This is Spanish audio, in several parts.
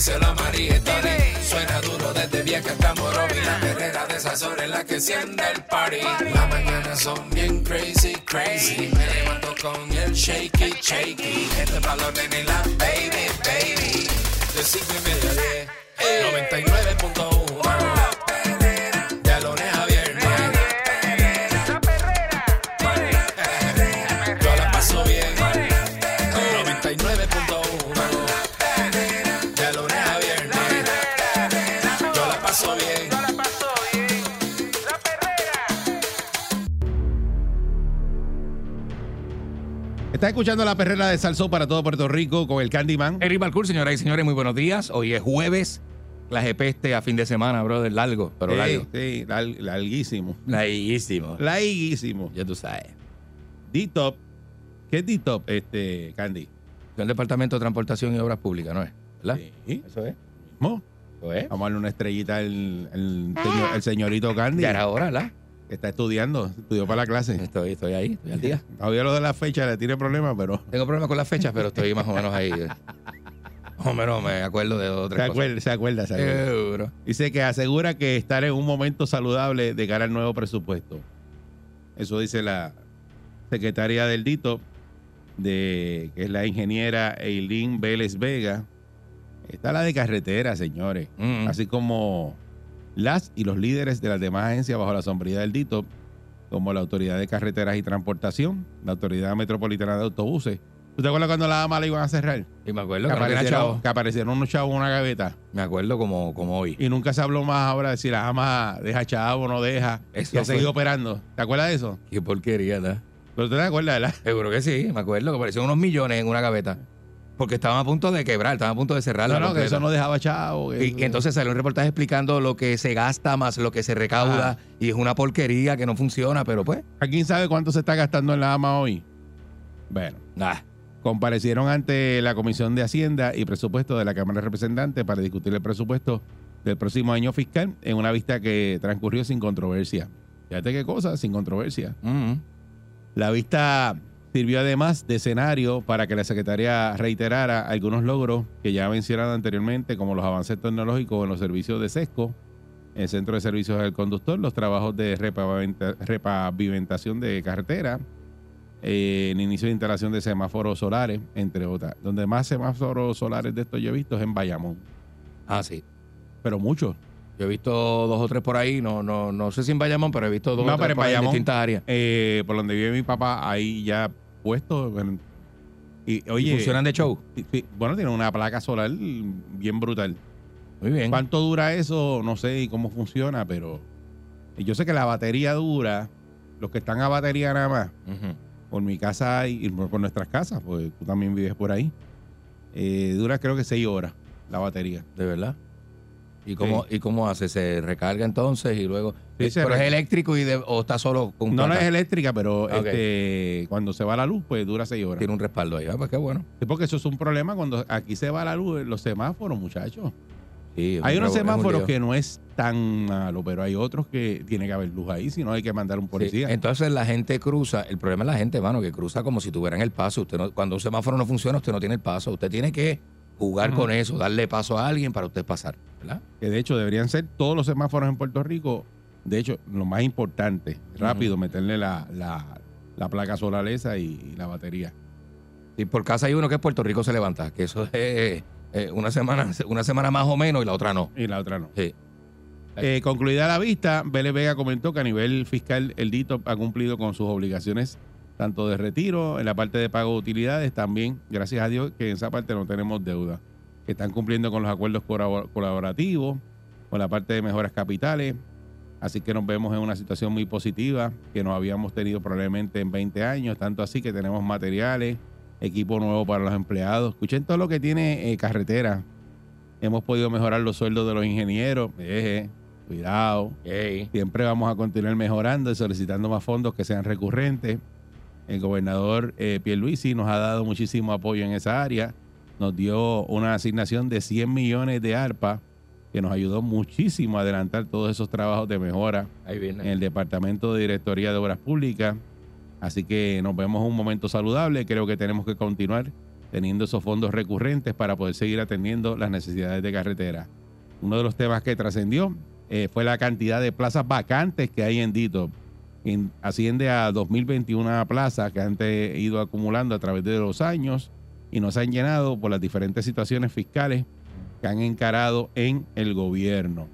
díselo a Tony. Suena duro desde vieja hasta Morovi. La perrera de esas horas la que enciende el party. Las mañanas son bien crazy, crazy. Me levanto con el shaky, shaky. Este balón en la baby, baby. De cinco y media a diez. 99.1 Está escuchando la perrera de Salsó para todo Puerto Rico con el Candyman. Eric Balcour, señoras y señores, muy buenos días. Hoy es jueves, clase peste a fin de semana, brother, largo, pero Sí, largo. sí, lar- larguísimo. Larguísimo. Larguísimo. Ya tú sabes. D-Top. ¿Qué es D-Top, este, Candy? Es el Departamento de Transportación y Obras Públicas, ¿no es? ¿Verdad? Sí. Eso es. ¿Mo? Eso es. Vamos a darle una estrellita al, al señor- al señorito Candy. Ya era hora, ¿verdad? Está estudiando, estudió para la clase. Estoy, estoy ahí, estoy al día. Todavía lo de la fecha le tiene problemas, pero Tengo problemas con las fechas, pero estoy más o menos ahí. Más o menos me acuerdo de se otras cosas. acuerda, se acuerda, se acuerda. Seguro. Dice que asegura que estar en un momento saludable de cara al nuevo presupuesto. Eso dice la secretaria del DITO, de, que es la ingeniera Eileen Vélez Vega. Está la de carretera, señores. Mm. Así como las y los líderes de las demás agencias bajo la sombría del DITO, como la Autoridad de Carreteras y Transportación, la Autoridad Metropolitana de Autobuses. ¿Tú te acuerdas cuando la AMA la iban a cerrar? Y me acuerdo Que que, aparecieron, que aparecieron unos chavos en una gaveta. Me acuerdo como, como hoy. Y nunca se habló más ahora de si la ama deja chavo o no deja. Eso y ha seguido operando. ¿Te acuerdas de eso? Qué porquería, ¿verdad? Pero tú te acuerdas, ¿verdad? Seguro que sí, me acuerdo que aparecieron unos millones en una gaveta. Porque estaban a punto de quebrar, estaban a punto de cerrar No, la no, que eso no dejaba chavo. Y, entonces salió un reportaje explicando lo que se gasta más lo que se recauda y es una porquería que no funciona, pero pues, ¿A quién sabe cuánto se está gastando en la AMA hoy? Bueno, nada. comparecieron ante la Comisión de Hacienda y Presupuesto de la Cámara de Representantes para discutir el presupuesto del próximo año fiscal en una vista que transcurrió sin controversia. Fíjate qué cosa, sin controversia. Mm. La vista sirvió además de escenario para que la secretaria reiterara algunos logros que ya mencionado anteriormente, como los avances tecnológicos en los servicios de SESCO, el Centro de Servicios del Conductor, los trabajos de repavimenta- repavimentación de carretera, eh, el inicio de instalación de semáforos solares, entre otras. Donde más semáforos solares de estos yo he visto es en Bayamón, Ah, sí. pero muchos. Yo he visto dos o tres por ahí, no, no, no sé si en Bayamón, pero he visto dos No, o tres en por ahí en Bayamón. distintas áreas. Eh, por donde vive mi papá, ahí ya puesto. y, ¿Y oye, funcionan de show. Bueno, tiene una placa solar bien brutal. Muy bien. ¿Cuánto dura eso? No sé y cómo funciona, pero yo sé que la batería dura, los que están a batería nada más, por mi casa y por nuestras casas, pues tú también vives por ahí, eh, dura creo que seis horas la batería. De verdad. ¿Y cómo, ¿Y cómo hace? ¿Se recarga entonces y luego? Sí, ¿Pero es eléctrico y de- o está solo con No, no es eléctrica, pero este, cuando se va la luz, pues dura seis horas. Tiene un respaldo ahí. Ah, pues qué bueno. Sí, porque eso es un problema cuando aquí se va la luz, los semáforos, muchachos. Sí, Hay un unos un semáforos que no es tan malo, pero hay otros que tiene que haber luz ahí, si no hay que mandar un Sí, policía. Entonces la gente cruza, el problema es la gente, mano, que cruza como si tuvieran el paso. Usted no- cuando un semáforo no funciona, usted no tiene el paso. Usted tiene que jugar con eso, darle paso a alguien para usted pasar, ¿verdad? que de hecho deberían ser todos los semáforos en Puerto Rico. De hecho, lo más importante, rápido meterle la, la, la placa solar esa y, y la batería. Y por casa hay uno que es Puerto Rico se levanta, que eso es eh, una semana, una semana más o menos y la otra no. Y la otra no. Sí. Eh, concluida la vista, Vélez Vega comentó que a nivel fiscal el DITO ha cumplido con sus obligaciones tanto de retiro, en la parte de pago de utilidades, también, gracias a Dios, que en esa parte no tenemos deuda. Que están cumpliendo con los acuerdos colabor- colaborativos, con la parte de mejoras capitales. Así que nos vemos en una situación muy positiva que no habíamos tenido probablemente en 20 años, tanto así que tenemos materiales, equipo nuevo para los empleados. Escuchen todo lo que tiene eh, carretera. Hemos podido mejorar los sueldos de los ingenieros. Eh, Cuidado. Siempre vamos a continuar mejorando y solicitando más fondos que sean recurrentes. El gobernador eh, Pierluisi nos ha dado muchísimo apoyo en esa área. Nos dio una asignación de 100 millones de ARPA que nos ayudó muchísimo a adelantar todos esos trabajos de mejora en el Departamento de Directoría de Obras Públicas. Así que nos vemos en un momento saludable. Creo que tenemos que continuar teniendo esos fondos recurrentes para poder seguir atendiendo las necesidades de carretera. Uno de los temas que trascendió eh, fue la cantidad de plazas vacantes que hay en DITO. En- asciende a 2021 plazas que han ido acumulando a través de los años y no se han llenado por las diferentes situaciones fiscales que han encarado en el gobierno.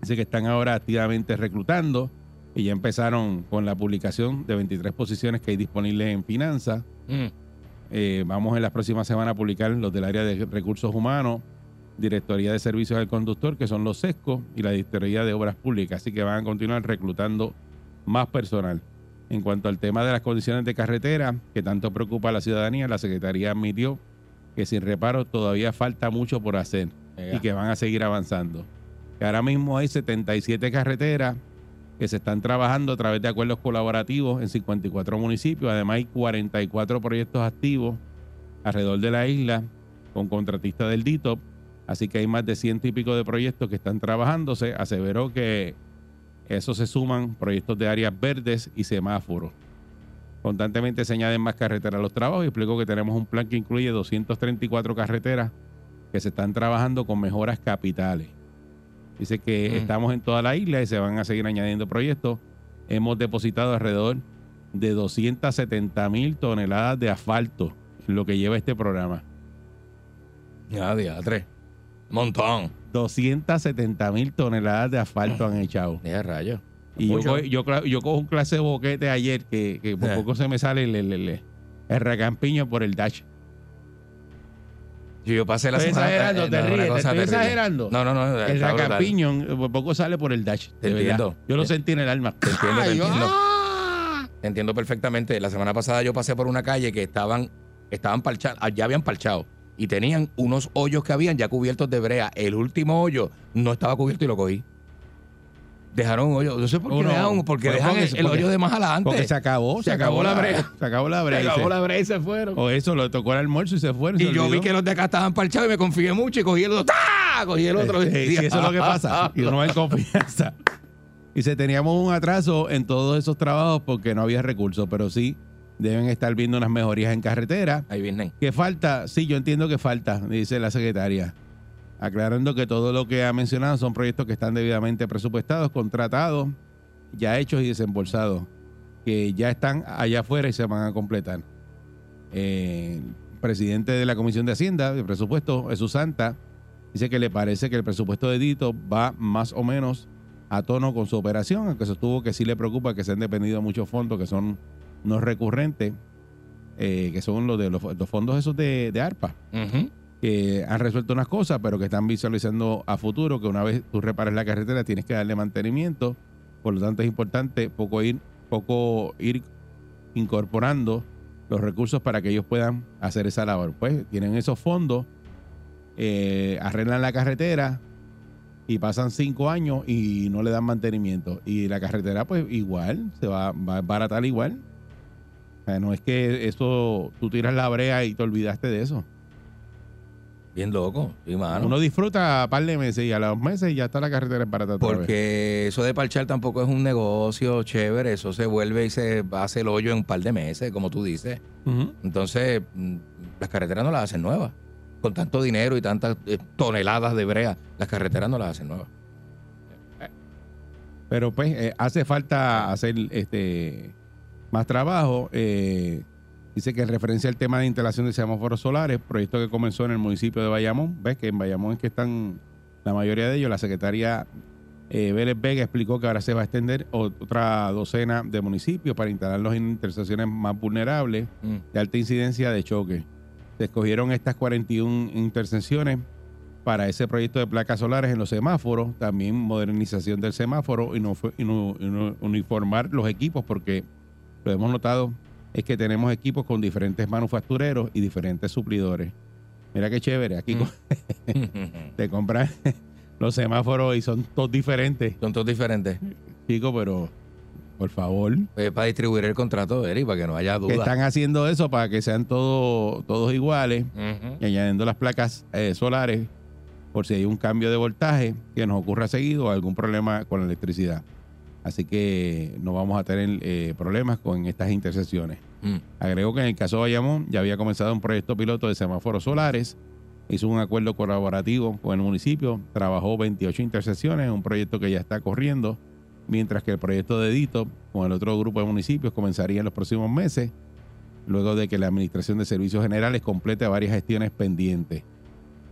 Dice que están ahora activamente reclutando y ya empezaron con la publicación de 23 posiciones que hay disponibles en finanzas. Mm. Eh, vamos en las próximas semanas a publicar los del área de recursos humanos, Directoría de Servicios al Conductor, que son los SESCO, y la Directoría de Obras Públicas. Así que van a continuar reclutando más personal. En cuanto al tema de las condiciones de carretera, que tanto preocupa a la ciudadanía, la Secretaría admitió que sin reparo todavía falta mucho por hacer y que van a seguir avanzando. Que ahora mismo hay 77 carreteras que se están trabajando a través de acuerdos colaborativos en 54 municipios. Además hay 44 proyectos activos alrededor de la isla con contratistas del DITOP. Así que hay más de ciento y pico de proyectos que están trabajándose. Aseveró que eso se suman proyectos de áreas verdes y semáforos. Constantemente se añaden más carreteras a los trabajos y explicó que tenemos un plan que incluye 234 carreteras que se están trabajando con mejoras capitales. Dice que Mm. estamos en toda la isla y se van a seguir añadiendo proyectos. Hemos depositado alrededor de 270 mil toneladas de asfalto en lo que lleva este programa. Ya, diatre. Montón. 270 mil toneladas de asfalto han echado. Ya, rayo. Y yo, co- yo, cojo un clase de boquete ayer que, que por Eh. poco se me sale el, el, el- el racampiño por el dash. Yo, yo pasé la Estoy semana. exagerando, eh, te no, una ríes, te cosa estoy terrible. exagerando. No, no, no. El brutal. racampiño por poco sale por el dash. Te entiendo. Yo lo sentí en el alma. Te entiendo, te entiendo. ¡ah! Te entiendo perfectamente. La semana pasada yo pasé por una calle que estaban, estaban parchados, ya habían parchado. Y tenían unos hoyos que habían ya cubiertos de brea. El último hoyo no estaba cubierto y lo cogí. Dejaron un hoyo. No sé por qué Uno- dejan, porque pues dejan porque- el, el porque- hoyo de más adelante. Porque se acabó, se, acabó, la brea. Se acabó la brea. Se y acabó la brea y se fueron. O eso, lo tocó el almuerzo y se fueron. Y se yo vi que los de acá estaban parchados y me confié mucho y cogí el otro. ¡tá! Cogí el otro. Eh, eh, sí, eso es lo que pasa. Y uno va en confianza. Y se teníamos un atraso en todos esos trabajos porque no había recursos, pero sí deben estar viendo unas mejorías en carretera. Ahí vienen. ¿Qué falta? Sí, yo entiendo que falta, dice la secretaria. Aclarando que todo lo que ha mencionado son proyectos que están debidamente presupuestados, contratados, ya hechos y desembolsados, que ya están allá afuera y se van a completar. Eh, el presidente de la Comisión de Hacienda de Presupuesto, Jesús Santa, dice que le parece que el presupuesto de Dito va más o menos a tono con su operación, aunque sostuvo que sí le preocupa que se han dependido muchos fondos que son no recurrentes, eh, que son los de los, los fondos esos de, de ARPA, que han resuelto unas cosas, pero que están visualizando a futuro, que una vez tú repares la carretera tienes que darle mantenimiento, por lo tanto es importante poco ir, poco ir incorporando los recursos para que ellos puedan hacer esa labor. Pues tienen esos fondos, eh, arreglan la carretera y pasan cinco años y no le dan mantenimiento. Y la carretera pues igual, se va, va a baratar igual. O sea, no es que eso, tú tiras la brea y te olvidaste de eso. Bien loco. Sí, mano. Uno disfruta a par de meses y a los meses ya está la carretera barata otra vez. Porque eso de parchar tampoco es un negocio chévere, eso se vuelve y se hace el hoyo en un par de meses, como tú dices. Entonces, mm, las carreteras no las hacen nuevas. Con tanto dinero y tantas eh, toneladas de brea, las carreteras no las hacen nuevas. Pero pues eh, hace falta hacer este más trabajo. Eh, dice que en referencia al tema de instalación de semáforos solares, proyecto que comenzó en el municipio de Bayamón, ves que en Bayamón es que están la mayoría de ellos. La secretaria eh, Vélez Vega explicó que ahora se va a extender otra docena de municipios para instalarlos en intersecciones más vulnerables Mm. de alta incidencia de choque. Se escogieron estas 41 intersecciones para ese proyecto de placas solares en los semáforos, también modernización del semáforo y, no, fue- y no- y no- uniformar los equipos, porque lo hemos notado es que tenemos equipos con diferentes manufactureros y diferentes suplidores. Mira qué chévere, aquí Mm. te compras los semáforos y son todos diferentes, Son todos diferentes. chicos, pero por favor, Pues para distribuir el contrato, Eri, para que no haya que duda. están haciendo eso para que sean todos todos iguales y añadiendo las placas eh, solares por si hay un cambio de voltaje que nos ocurra seguido o algún problema con la electricidad. Así que no vamos a tener eh, problemas con estas intersecciones. Mm. Agregó que en el caso de Bayamón ya había comenzado un proyecto piloto de semáforos solares, hizo un acuerdo colaborativo con el municipio, trabajó 28 intersecciones, un proyecto que ya está corriendo, mientras que el proyecto de Dito con el otro grupo de municipios comenzaría en los próximos meses, luego de que la Administración de Servicios Generales complete varias gestiones pendientes.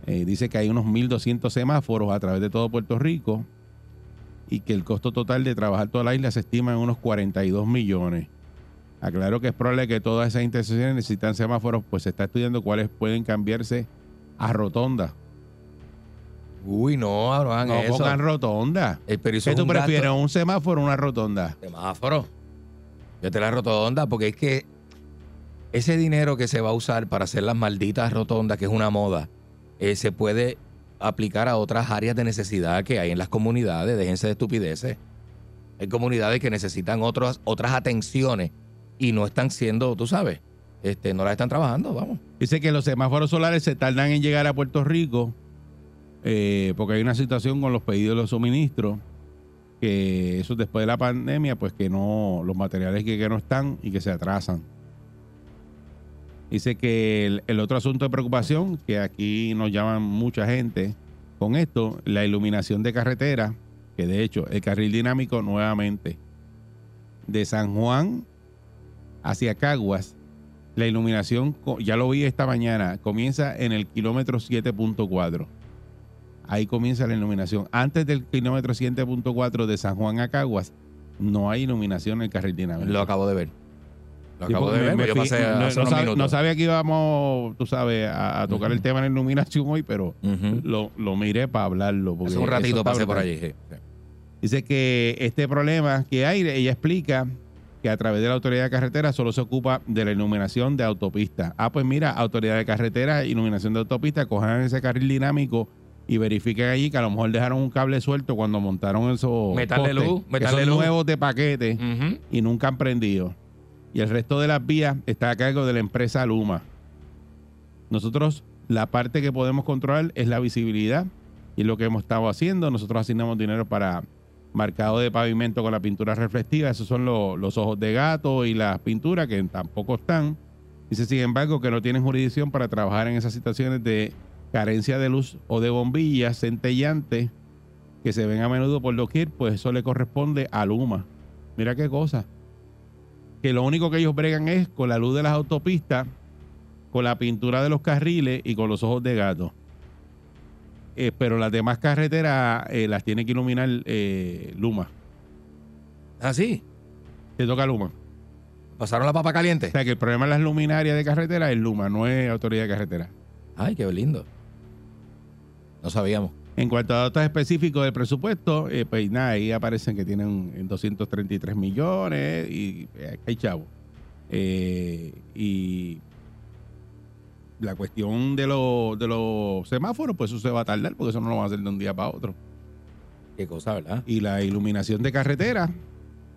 Eh, dice que hay unos 1.200 semáforos a través de todo Puerto Rico y que el costo total de trabajar toda la isla se estima en unos 42 millones. Aclaro que es probable que todas esas intersecciones necesitan semáforos, pues se está estudiando cuáles pueden cambiarse a rotonda. Uy, no, no hagan No eso. pongan rotonda. Eh, pero ¿Qué tú un prefieres, gasto- un semáforo o una rotonda? Semáforo. Yo te la rotonda porque es que ese dinero que se va a usar para hacer las malditas rotondas, que es una moda, eh, se puede aplicar a otras áreas de necesidad que hay en las comunidades. Déjense de estupideces. Hay comunidades que necesitan otras, otras atenciones y no están siendo, tú sabes, este, no las están trabajando, vamos. Dice que los semáforos solares se tardan en llegar a Puerto Rico eh, porque hay una situación con los pedidos de los suministros que eso después de la pandemia pues que no los materiales que, que no están y que se atrasan dice que el, otro asunto de preocupación que aquí nos llaman mucha gente con esto la iluminación de carretera que de hecho el carril dinámico nuevamente de San Juan hacia Caguas la iluminación, ya lo vi esta mañana, comienza en el kilómetro 7.4. Ahí comienza la iluminación. Antes del kilómetro 7.4 de San Juan a Caguas, no hay iluminación en el carril dinámico. Lo acabo de ver. Lo acabo porque de ver, me- yo pasé no, hace no unos sabía que íbamos, tú sabes, a, a tocar el tema de la iluminación hoy, pero lo, lo miré para hablarlo. Hace un ratito pasé por allí. sí. Dice que este problema que hay, ella explica que a través de la autoridad de carretera solo se ocupa de la iluminación de autopista. Ah, pues mira, autoridad de carretera, iluminación de autopista, cojan ese carril dinámico y verifiquen allí que a lo mejor dejaron un cable suelto cuando montaron esos Meterle postes, luz, nuevos de paquete y nunca han prendido. Y el resto de las vías está a cargo de la empresa Luma. Nosotros, la parte que podemos controlar es la visibilidad y es lo que hemos estado haciendo. Nosotros asignamos dinero para marcado de pavimento con la pintura reflectiva. Esos son lo- los ojos de gato y las pinturas que tampoco están. Dice, sin embargo, que no tienen jurisdicción para trabajar en esas situaciones de carencia de luz o de bombillas centellantes que se ven a menudo por doquier, pues eso le corresponde a Luma. Mira qué cosa. Que lo único que ellos bregan es con la luz de las autopistas, con la pintura de los carriles y con los ojos de gato. Eh, pero las demás carreteras eh, las tiene que iluminar eh, Luma. Ah, sí. Te toca Luma. Pasaron la papa O caliente. sea que el problema de las luminarias de carretera es Luma, no es autoridad de carretera. Ay, qué lindo. No sabíamos. En cuanto a datos específicos del presupuesto, eh, pues nada, ahí aparecen que tienen en 233 millones y eh, hay chavo. Eh, y la cuestión de, los de los semáforos, pues eso se va a tardar porque eso no lo van a hacer de un día para otro. Qué cosa, ¿verdad? Y la iluminación de carretera,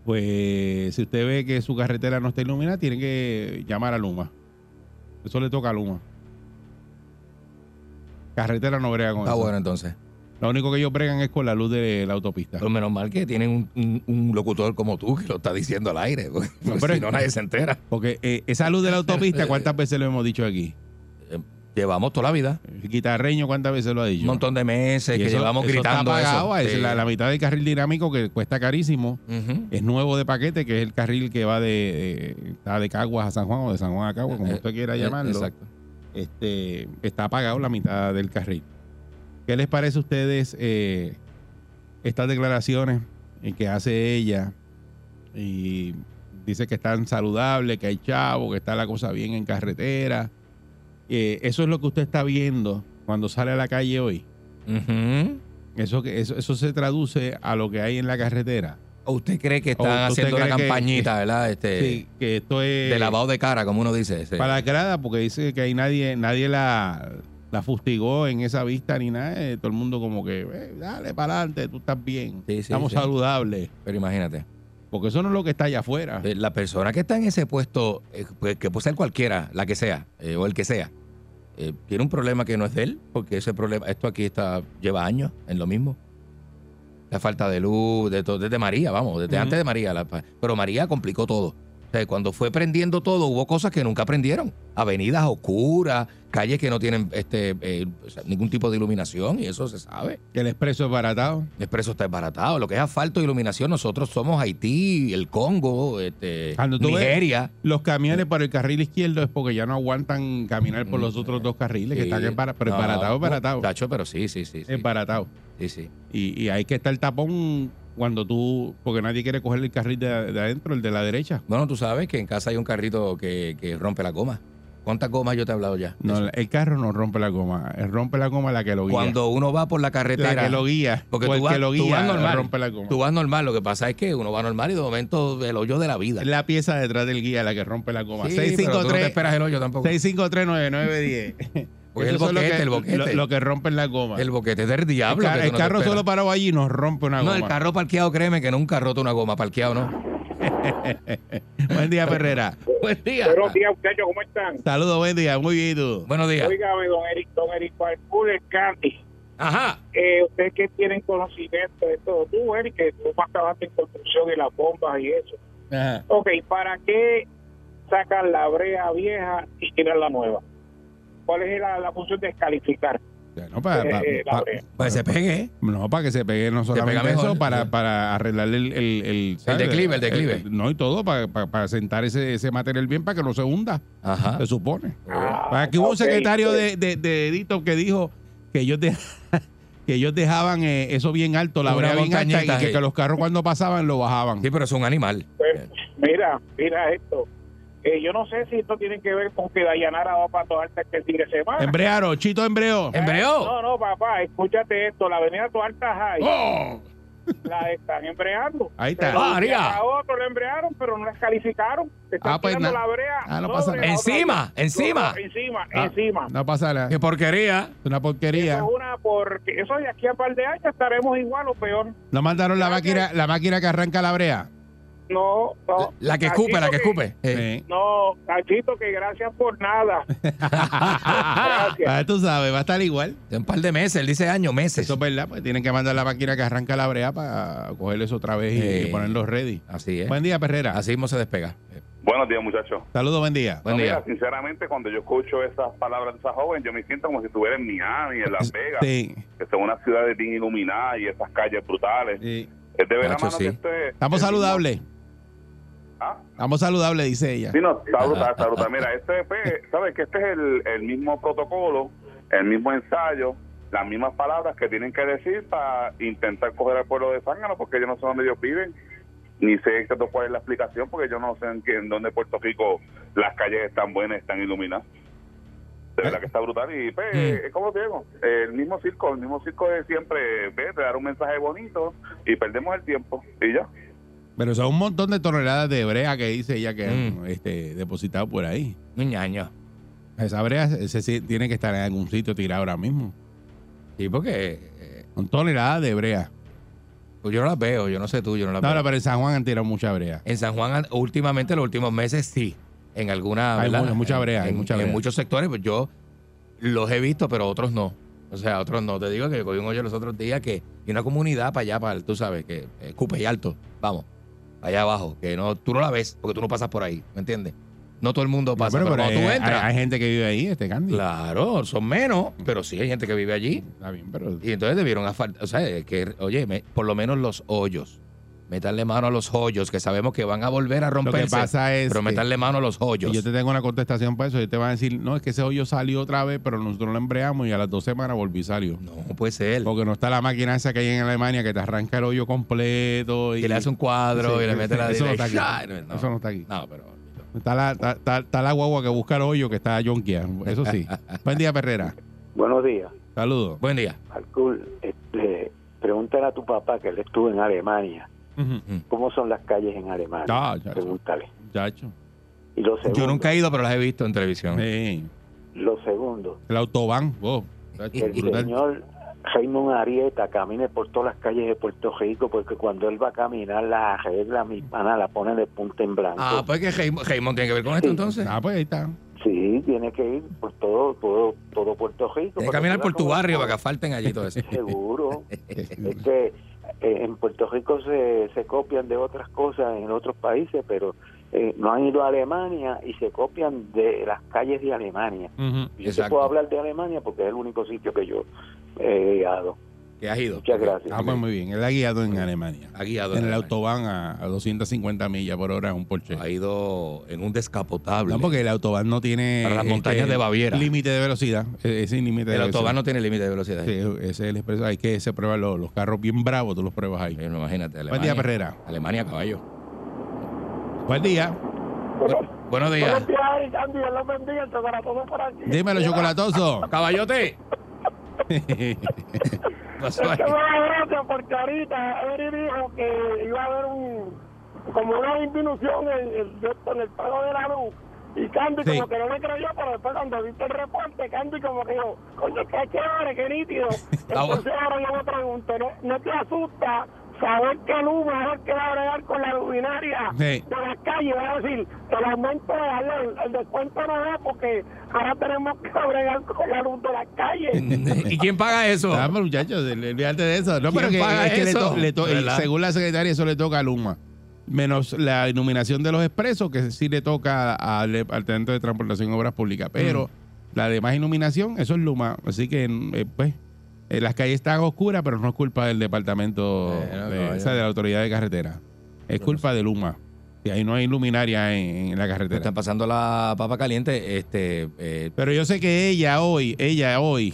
pues si usted ve que su carretera no está iluminada, tiene que llamar a Luma. Eso le toca a Luma. Carretera no brega con Está eso. bueno entonces. Lo único que ellos bregan es con la luz de la autopista. Pero menos mal que tienen un, un- un locutor como tú que lo está diciendo al aire. Porque, porque pero- si no, nadie se entera. Porque eh, esa luz de la autopista, ¿cuántas veces lo hemos dicho aquí? Eh, Llevamos toda la vida. El guitarreño, ¿cuántas veces lo ha dicho? Un montón de meses Y que eso- llevamos eso gritando está pagado, eso. es Sí. la, la mitad del carril dinámico que cuesta carísimo. Es nuevo de paquete, que es el carril que va de, está de Caguas a San Juan o de San Juan a Caguas, como Eh, usted quiera eh, llamarlo. Exacto. Este, está pagado la mitad del carril. ¿Qué les parece a ustedes eh, estas declaraciones que hace ella? Y dice que están saludables, que hay chavo, que está la cosa bien en carretera. Eh, eso es lo que usted está viendo cuando sale a la calle hoy. Eso, eso, eso se traduce a lo que hay en la carretera. ¿O ¿Usted cree que ¿O están haciendo que- campañita, verdad? Este, Sí, que esto es De lavado de cara, como uno dice. sí. para la grada, porque dice que hay nadie, nadie la, la fustigó en esa vista ni nada. eh, todo el mundo como que, "Eh, dale para adelante, tú estás bien. Sí, sí, Estamos sí. saludables. Pero imagínate. Porque eso no es lo que está allá afuera. Eh, La persona que está en ese puesto, eh, pues, que puede ser cualquiera, la que sea, o el que sea, tiene un problema que no es de él, porque ese problema, esto aquí está lleva años en lo mismo. La falta de luz, de todo, desde María, vamos, desde antes de María. la- pero María complicó todo. Sea, cuando fue prendiendo todo, hubo cosas que nunca prendieron. Avenidas oscuras, calles que no tienen este eh, ningún tipo de iluminación, y eso se sabe. El expreso es baratado. El expreso está desbaratado. Lo que es asfalto e iluminación, nosotros somos Haití, el Congo, este, Nigeria. Los camiones por el carril izquierdo es porque ya no aguantan caminar por los otros dos carriles, que Sí. están en bara- pero No, es baratado, es baratado. Tacho, pero sí, sí, sí. Sí, Es baratado. sí, sí. Y, y hay que estar tapón cuando tú, porque nadie quiere coger el carril de, de adentro, el de la derecha. Bueno, tú sabes que en casa hay un carrito que, que rompe la goma. ¿Cuántas gomas yo te he hablado ya? No, Eso. el carro no rompe la goma, él rompe la goma la que lo guía. Cuando uno va por la carretera. la que lo guía, Porque tú el vas, que lo tú vas normal. rompe la goma. Tú vas normal. Lo que pasa es que uno va normal y de momento el hoyo de la vida. La pieza detrás del guía la que rompe la goma. Sí, pero tú no te 653 esperas el hoyo tampoco. 6539910. Porque el boquete, que- el boquete. Lo, lo que rompen la goma. El boquete del El diablo. ca- que tú el no carro solo parado allí nos rompe una No, goma. el carro parqueado, créeme que nunca ha roto una goma. Parqueado, ¿no? Buen día, Ferrera. Buen día. Buenos días, muchachos, ¿cómo están? Saludos, buen día. Muy bien, ¿y tú? Buenos días. Óigame, don Eric, don Eric Parkour, Candy. Ajá. Eh, ustedes que tienen conocimiento de todo, tú, Eric, que tú más trabajaste en construcción y las bombas y eso. Ajá. Ok, ¿para qué sacan la brea vieja y tiran la nueva? ¿Cuál es la, la función de descalificar? Para, Eh, eh, brea. Pues se pegue. no, para que se pegue no pega solamente mejor. eso, para, para arreglar el, el, declive, el declive. no, y todo, para, para, para sentar ese, ese material bien para que no se hunda, Ajá. se supone. Ah, Para que hubo un secretario de, de, de Edito que dijo que ellos, de- que ellos dejaban eh, eso bien alto, la brea bien alta, y que, que los carros cuando pasaban lo bajaban. Sí, pero es un animal. Pues, mira, mira esto. Eh, yo no sé si esto tiene que ver con que Dayanara va para Toalta este fin de semana. Embrearon, Chito embreó. ¿Embreó? No, no, papá, escúchate esto. La avenida Toalta High ¡Oh! la están embreando. Ahí está. Pero Ah. A otro le embrearon, pero no les calificaron. Están Ah, pues la brea. ah, no pasa nada. la otra Encima, encima. No, encima, Ah, encima. No pasa nada. Qué porquería. Una porquería. Eso es una porque eso de aquí a par de años estaremos igual o peor. No mandaron la máquina, la máquina que arranca la brea. No, no. La que escupe, la que Cachito escupe. Eh. Sí. No, Cachito, que gracias por nada. Gracias. Ah, tú sabes, va a estar igual. De un par de meses, él dice años, meses. Eso es verdad, pues tienen que mandar la máquina que arranca la brea para coger eso otra vez y, Eh. y ponerlos ready. Así es. Buen día, Perrera. Así mismo se despega. Buenos días, muchachos. Saludos, buen día. Buen No, día. mira, sinceramente, cuando yo escucho esas palabras de esa joven, yo me siento como si estuviera en Miami, en Las Vegas, Sí, que son unas ciudades bien iluminadas y esas calles brutales. sí. Es de ver Nacho, mano sí. que este... Estamos mismo- saludables. ¿Ah? Estamos saludables, dice ella. Sí, no, está brutal, está brutal. Mira, este, ¿sabes que Este es el, el mismo protocolo, el mismo ensayo, las mismas palabras que tienen que decir para intentar coger al pueblo de Zángano, porque yo no sé dónde ellos viven, ni sé exacto cuál es la explicación, porque yo no sé en, qué- en dónde Puerto Rico las calles están buenas, están iluminadas. De verdad que está brutal. Y pues, Mm. es como te digo, el mismo circo, el mismo circo de siempre, ve, te dar un mensaje bonito y perdemos el tiempo. Y ya. Pero son un montón de toneladas de brea que dice ella que han Mm. este, depositado por ahí. Un ñaño. Esa brea se, se- tiene que estar en algún sitio tirada ahora mismo. Sí, porque eh, Son toneladas de brea. pues yo no las veo, yo no sé tú, yo no las No, veo. no, pero en San Juan han tirado mucha brea. En San Juan, han- últimamente, los últimos meses, sí. En alguna. Hay ¿verdad? mu- mucha brea, hay En, mucha en brea. muchos sectores, pues yo los he visto, pero otros no. O sea, otros no. Te digo que cogí un hoyo los otros días que. Y una comunidad para allá, para, el- tú sabes, que escupe y alto. Vamos. Allá abajo. Que no, tú no la ves porque tú no pasas por ahí. ¿Me entiendes? No todo el mundo pasa. Pero- pero, pero cuando tú entras. hay- hay gente que vive ahí, este Candy. Claro, son menos, pero sí hay gente que vive allí. Está bien, pero Y entonces debieron o sea, que, oye, me- por lo menos los hoyos. Meterle mano a los hoyos, que sabemos que van a volver a lo romperse. que pasa es pero meterle mano a los hoyos. y yo te tengo una contestación para eso. Y te van a decir, no, es que ese hoyo salió otra vez, pero nosotros lo embreamos y a las dos semanas volví y salió. No puede ser. Porque no está la máquina esa que hay en Alemania que te arranca el hoyo completo. Y, Que le hace un cuadro Sí, y le mete la eso no está aquí. dirección. Eso no está aquí. No, pero. Está la, está, está- está la guagua que busca el hoyo que está Jonquia. Eso sí. Buen día, Perrera. Buenos días. Saludos. Buen día. Alcul, este, pregúntale a tu papá que él estuvo en Alemania. Ujú. ¿Cómo son las calles en Alemania? Ah, ya, Pregúntale. Chacho. Y lo segundo, Yo nunca he ido, pero las he visto en televisión. Sí. Lo segundo, El autobahn. Que el brutal. señor Raymond Arieta camine por todas las calles de Puerto Rico, porque cuando él va a caminar, la arregla, mi pana, la pone de punta en blanco. Ah, pues que Raymond Raymond tiene que ver con esto Sí. entonces. Ah, pues ahí está. Sí, tiene que ir por todo, todo, todo Puerto Rico. Tienes que caminar por tu barrio para que falten allí todo eso. Seguro. es que eh, en Puerto Rico se, se copian de otras cosas en otros países, pero eh, no han ido a Alemania y se copian de las calles de Alemania. Yo te puedo hablar de Alemania porque es el único sitio que yo he guiado. Que has ido. Muchas gracias. Ah, pues muy bien. Él ha guiado en Alemania. Ha guiado. En el Alemania. autobahn a, a 250 millas por hora en un Porsche. Ha ido en un descapotable. No, porque el autobahn no tiene... Para las este, montañas de Baviera. Límite de velocidad. Es sin límite de el velocidad. autobahn no tiene límite de velocidad. Sí, ese es el expreso. Hay que se prueban los, los carros bien bravos, tú los pruebas ahí. No, imagínate. Buen Alemania, día, Perrera. Alemania, caballo. Buen día. Bu- buenos días. días, Andy, Dios los bendiga, para todos por aquí. Dímelo, chocolatoso. Caballote. Pasó ahí. Es que me da gracia porque ahorita Eri dijo que iba a haber un como una disminución en el, en el pago de la luz y Candy Sí. como que no me creyó pero después cuando viste el reporte Candy como que dijo coño qué chévere qué nítido entonces ahora yo me pregunto ¿no, no te asusta saber que luz va a que va a bregar con la luminaria Sí. de las calles va a decir el aumento de luz, el descuento no da porque ahora tenemos que bregar con la luz de las calles ¿Y quién paga eso? Ah, pero, muchachos, olvídate de eso. No, ¿Quién pero que, paga es que le eso? to- le to- según la secretaria, eso le toca a Luma. Menos la iluminación de los expresos, que sí le toca al, al Teniente de Transportación y Obras Públicas. Pero Mm. la demás iluminación, eso es Luma. Así que, eh, pues, eh, las calles están oscuras, pero no es culpa del departamento, Bueno, de, caballo. o sea, de la autoridad de carretera. Es culpa de Luma. Y ahí no hay luminaria en, en la carretera. Están pasando la papa caliente. Este, eh, Pero yo sé que ella hoy, ella hoy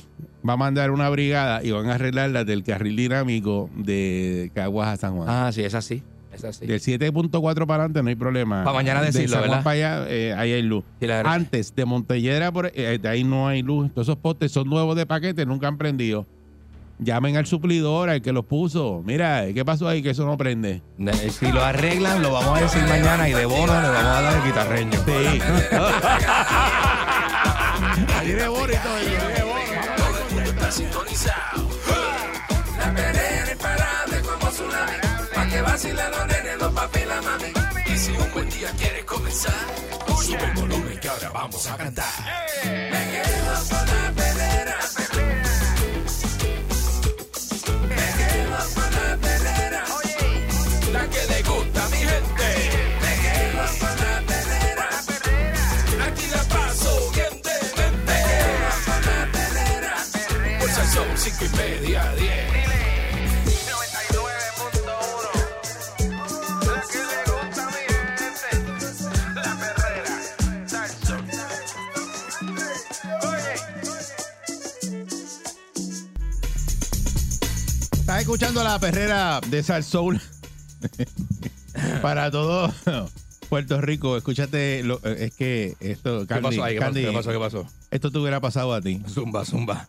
va a mandar una brigada y van a arreglar la del carril dinámico de Caguas a San Juan. ah, sí, es así. Es así. Del 7.4 para adelante no hay problema. Pa' mañana de decirlo, San Juan ¿verdad? para allá, eh, ahí hay luz. Sí. Antes de Montelledra, por, eh, de ahí no hay luz. Todos esos postes son nuevos de paquete, nunca han prendido. Llamen al suplidor, al que los puso. Mira, ¿qué pasó ahí que eso no prende? Eh, Si lo arreglan, lo vamos a decir mañana y de bono le vamos a dar el guitarreño. Sí. Allí de bono y todo de bono. Está sintonizado. La perrera imparable como tsunami. Pa' que los nenes, los papi y la mami. Y si un buen día quieres comenzar, sube el volumen que ahora vamos a cantar. Escuchando la perrera de Sal Soul para todo Puerto Rico. Escúchate, lo- eh, es que esto, ¿Qué Candy, pasó ahí? ¿Qué pasó? ¿Qué pasó? ¿Qué pasó? esto te hubiera pasado a ti. Zumba, zumba.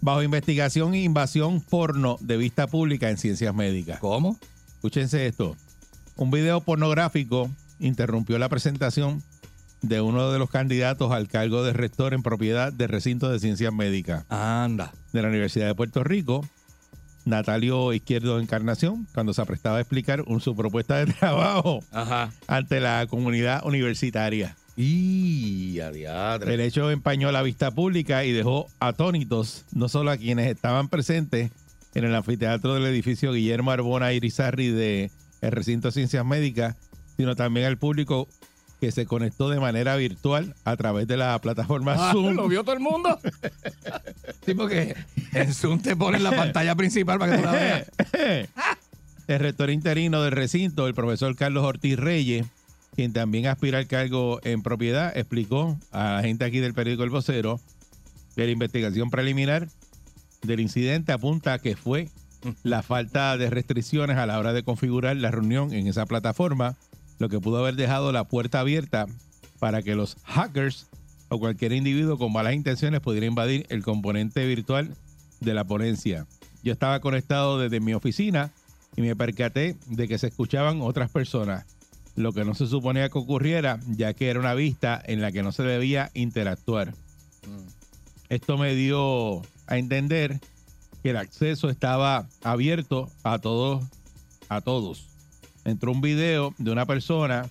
Bajo investigación e invasión porno de vista pública en ciencias médicas. ¿Cómo? Escúchense esto. Un video pornográfico interrumpió la presentación de uno de los candidatos al cargo de rector en propiedad de recinto de ciencias médicas Anda. de la Universidad de Puerto Rico, Natalio Izquierdo Encarnación, cuando se aprestaba a explicar un- su propuesta de trabajo Ajá. ante la comunidad universitaria. Y a diadre. El hecho empañó la vista pública y dejó atónitos no solo a quienes estaban presentes en el anfiteatro del edificio Guillermo Arbona Irizarri de el recinto de ciencias médicas, sino también al público que se conectó de manera virtual a través de la plataforma Ah, Zoom. ¿Lo vio todo el mundo? sí, porque en Zoom te ponen la pantalla principal para que tú la veas. el rector interino del recinto, el profesor Carlos Ortiz Reyes, quien también aspira al cargo en propiedad, explicó a la gente aquí del periódico El Vocero que la investigación preliminar del incidente apunta a que fue la falta de restricciones a la hora de configurar la reunión en esa plataforma, lo que pudo haber dejado la puerta abierta para que los hackers o cualquier individuo con malas intenciones pudiera invadir el componente virtual de la ponencia. Yo estaba conectado desde mi oficina y me percaté de que se escuchaban otras personas, lo que no se suponía que ocurriera, ya que era una vista en la que no se debía interactuar. Esto me dio a entender que el acceso estaba abierto a todos, a todos. Entró un video de una persona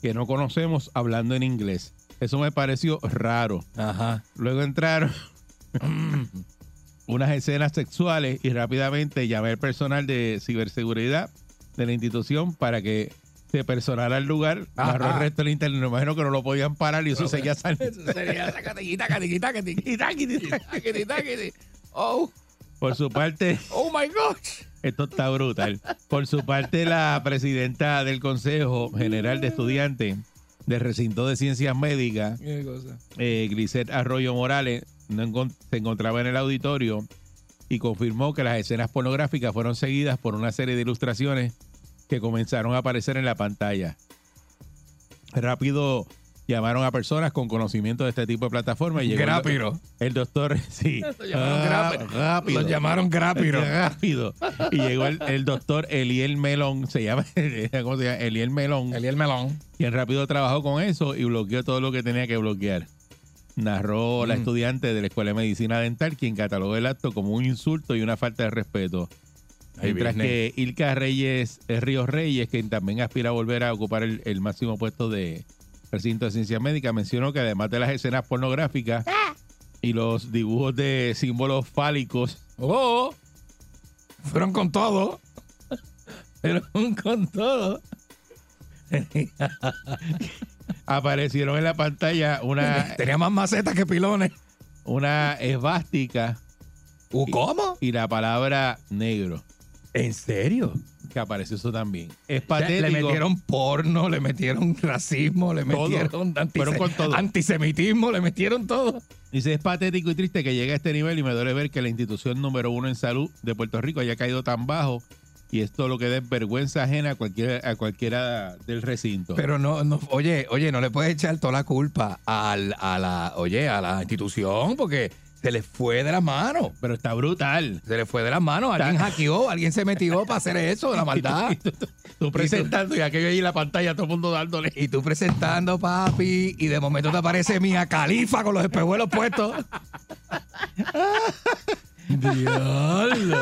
que no conocemos hablando en inglés. Eso me pareció raro. Ajá. Luego entraron unas escenas sexuales y rápidamente llamé al personal de ciberseguridad de la institución para que se personara el lugar. Ajá. Narró el resto del internet. Me imagino que no lo podían parar y eso seguía saliendo. Eso sería. Oh, Por su parte, oh my gosh. Esto está brutal. Por su parte, la presidenta del Consejo General de Estudiantes del Recinto de Ciencias Médicas, eh, Grisette Arroyo Morales no se encontraba en el auditorio y confirmó que las escenas pornográficas fueron seguidas por una serie de ilustraciones que comenzaron a aparecer en la pantalla. Rápido llamaron a personas con conocimiento de este tipo de plataformas y llegó Grápiro. el doctor, sí, Lo llamaron Ah, rápido, Lo llamaron Grápiro. rápido. Y llegó el, el doctor Eliel Melón, se llama, ¿cómo se llama? Eliel Melón Eliel Melón. quien rápido trabajó con eso y bloqueó todo lo que tenía que bloquear. Narró la Mm. estudiante de la Escuela de Medicina Dental, quien catalogó el acto como un insulto y una falta de respeto. Mientras que Ilka Reyes eh, Ríos Reyes, quien también aspira a volver a ocupar el, el máximo puesto de recinto de ciencias médicas, mencionó que además de las escenas pornográficas y los dibujos de símbolos fálicos, Oh, fueron con todo. Fueron con todo. aparecieron en la pantalla una, Tenía más macetas que pilones. una esvástica ¿Uh, ¿Cómo? y la palabra negro. ¿En serio? Que apareció eso también. Es patético. Le metieron porno, le metieron racismo, le Todo. metieron con todo. antisemitismo, le metieron todo. Dice, es patético y triste que llegue a este nivel y me duele ver que la institución número uno en salud de Puerto Rico haya caído tan bajo y esto lo que da vergüenza ajena a cualquiera, a cualquiera del recinto. Pero no, no, oye, oye, no le puedes echar toda la culpa al, a la, oye, a la institución porque se le fue de las manos. Pero está brutal. Se le fue de las manos. Alguien Está- hackeó, alguien se metió para hacer eso, la maldad. Y tú, tú- tú presentando y aquello ahí en la pantalla, todo el mundo dándole. Y tú presentando, papi, y de momento te aparece Mía Califa con los espejuelos puestos. Diablo.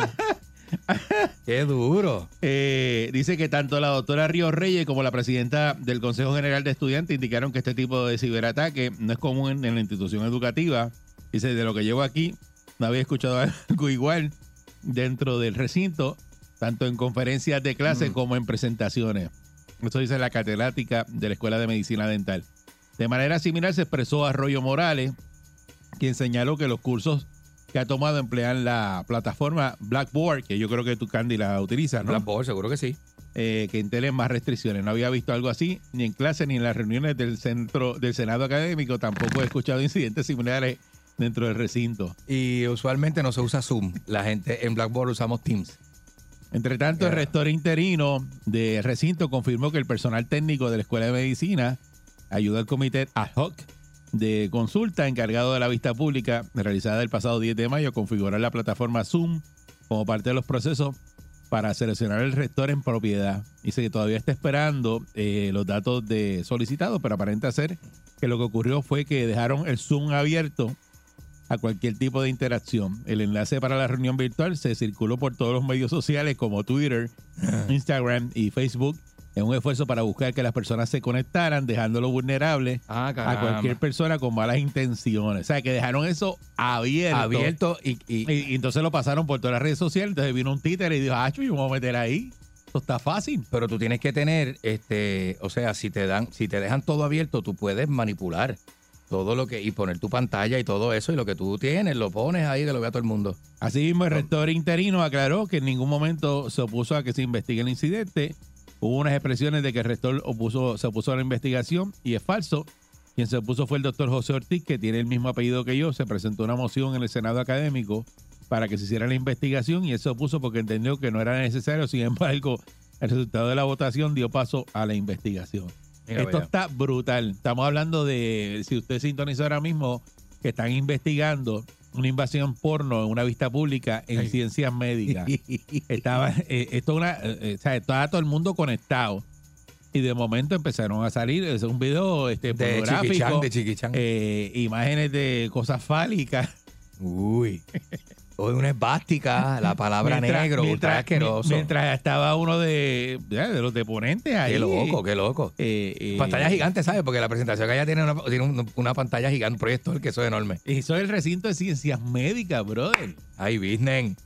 Qué duro. Eh, dice que tanto la doctora Río Reyes como la presidenta del Consejo General de Estudiantes indicaron que este tipo de ciberataque no es común en, en la institución educativa. Dice, de lo que llevo aquí, no había escuchado algo igual dentro del recinto, tanto en conferencias de clase como en presentaciones. Eso dice la catedrática de la Escuela de Medicina Dental. De manera similar se expresó Arroyo Morales, quien señaló que los cursos que ha tomado emplean la plataforma Blackboard, que yo creo que tú, Candy, la utilizas, ¿no? Blackboard, seguro que sí. eh, que Intel más restricciones. No había visto algo así, ni en clase, ni en las reuniones del centro del Senado Académico. Tampoco he escuchado incidentes similares dentro del recinto. Y usualmente no se usa Zoom. La gente en Blackboard usamos Teams. Entre tanto, el rector interino de recinto confirmó que el personal técnico de la Escuela de Medicina ayuda al comité ad hoc de consulta encargado de la vista pública realizada el pasado 10 de mayo a configurar la plataforma Zoom como parte de los procesos para seleccionar el rector en propiedad. Dice que todavía está esperando eh, los datos de solicitados, pero aparenta ser que lo que ocurrió fue que dejaron el Zoom abierto a cualquier tipo de interacción. El enlace para la reunión virtual se circuló por todos los medios sociales como Twitter, Instagram y Facebook en un esfuerzo para buscar que las personas se conectaran, dejándolo vulnerable Ah, a cualquier persona con malas intenciones. O sea, que dejaron eso abierto. Abierto y, y- Y, y entonces lo pasaron por todas las redes sociales. Entonces vino un títere y dijo, ah, yo me voy a meter ahí. Esto está fácil. pero tú tienes que tener, este, o sea, si te dan, si te dejan todo abierto, tú puedes manipular todo lo que y poner tu pantalla y todo eso y lo que tú tienes lo pones ahí que lo vea todo el mundo. Asimismo, el rector interino aclaró que en ningún momento se opuso a que se investigue el incidente. Hubo unas expresiones de que el rector opuso, se opuso a la investigación y es falso. Quien se opuso fue el doctor José Ortiz, que tiene el mismo apellido que yo. Se presentó una moción en el Senado académico para que se hiciera la investigación y él se opuso porque entendió que no era necesario. Sin embargo, el resultado de la votación dio paso a la investigación. Mira, Esto vaya. está brutal. Estamos hablando de, si usted sintonizó ahora mismo, que están investigando una invasión porno en una vista pública en Ay. ciencias médicas. Estaba, eh, esto es una, eh, o sea, estaba todo el mundo conectado. Y de momento empezaron a salir, es un video este, De pornográfico, Chiquichan, de Chiquichan. eh, imágenes de cosas fálicas. Uy. Hoy una esvástica, la palabra negro, ultra asqueroso. mientras estaba uno de, de los deponentes ahí. Qué loco, qué loco. Eh, eh, Pantalla gigante, ¿sabes? Porque la presentación que ella tiene una, tiene un- una pantalla gigante, un proyector que eso es enorme. Y eso es el recinto de ciencias médicas, brother. Ay, business.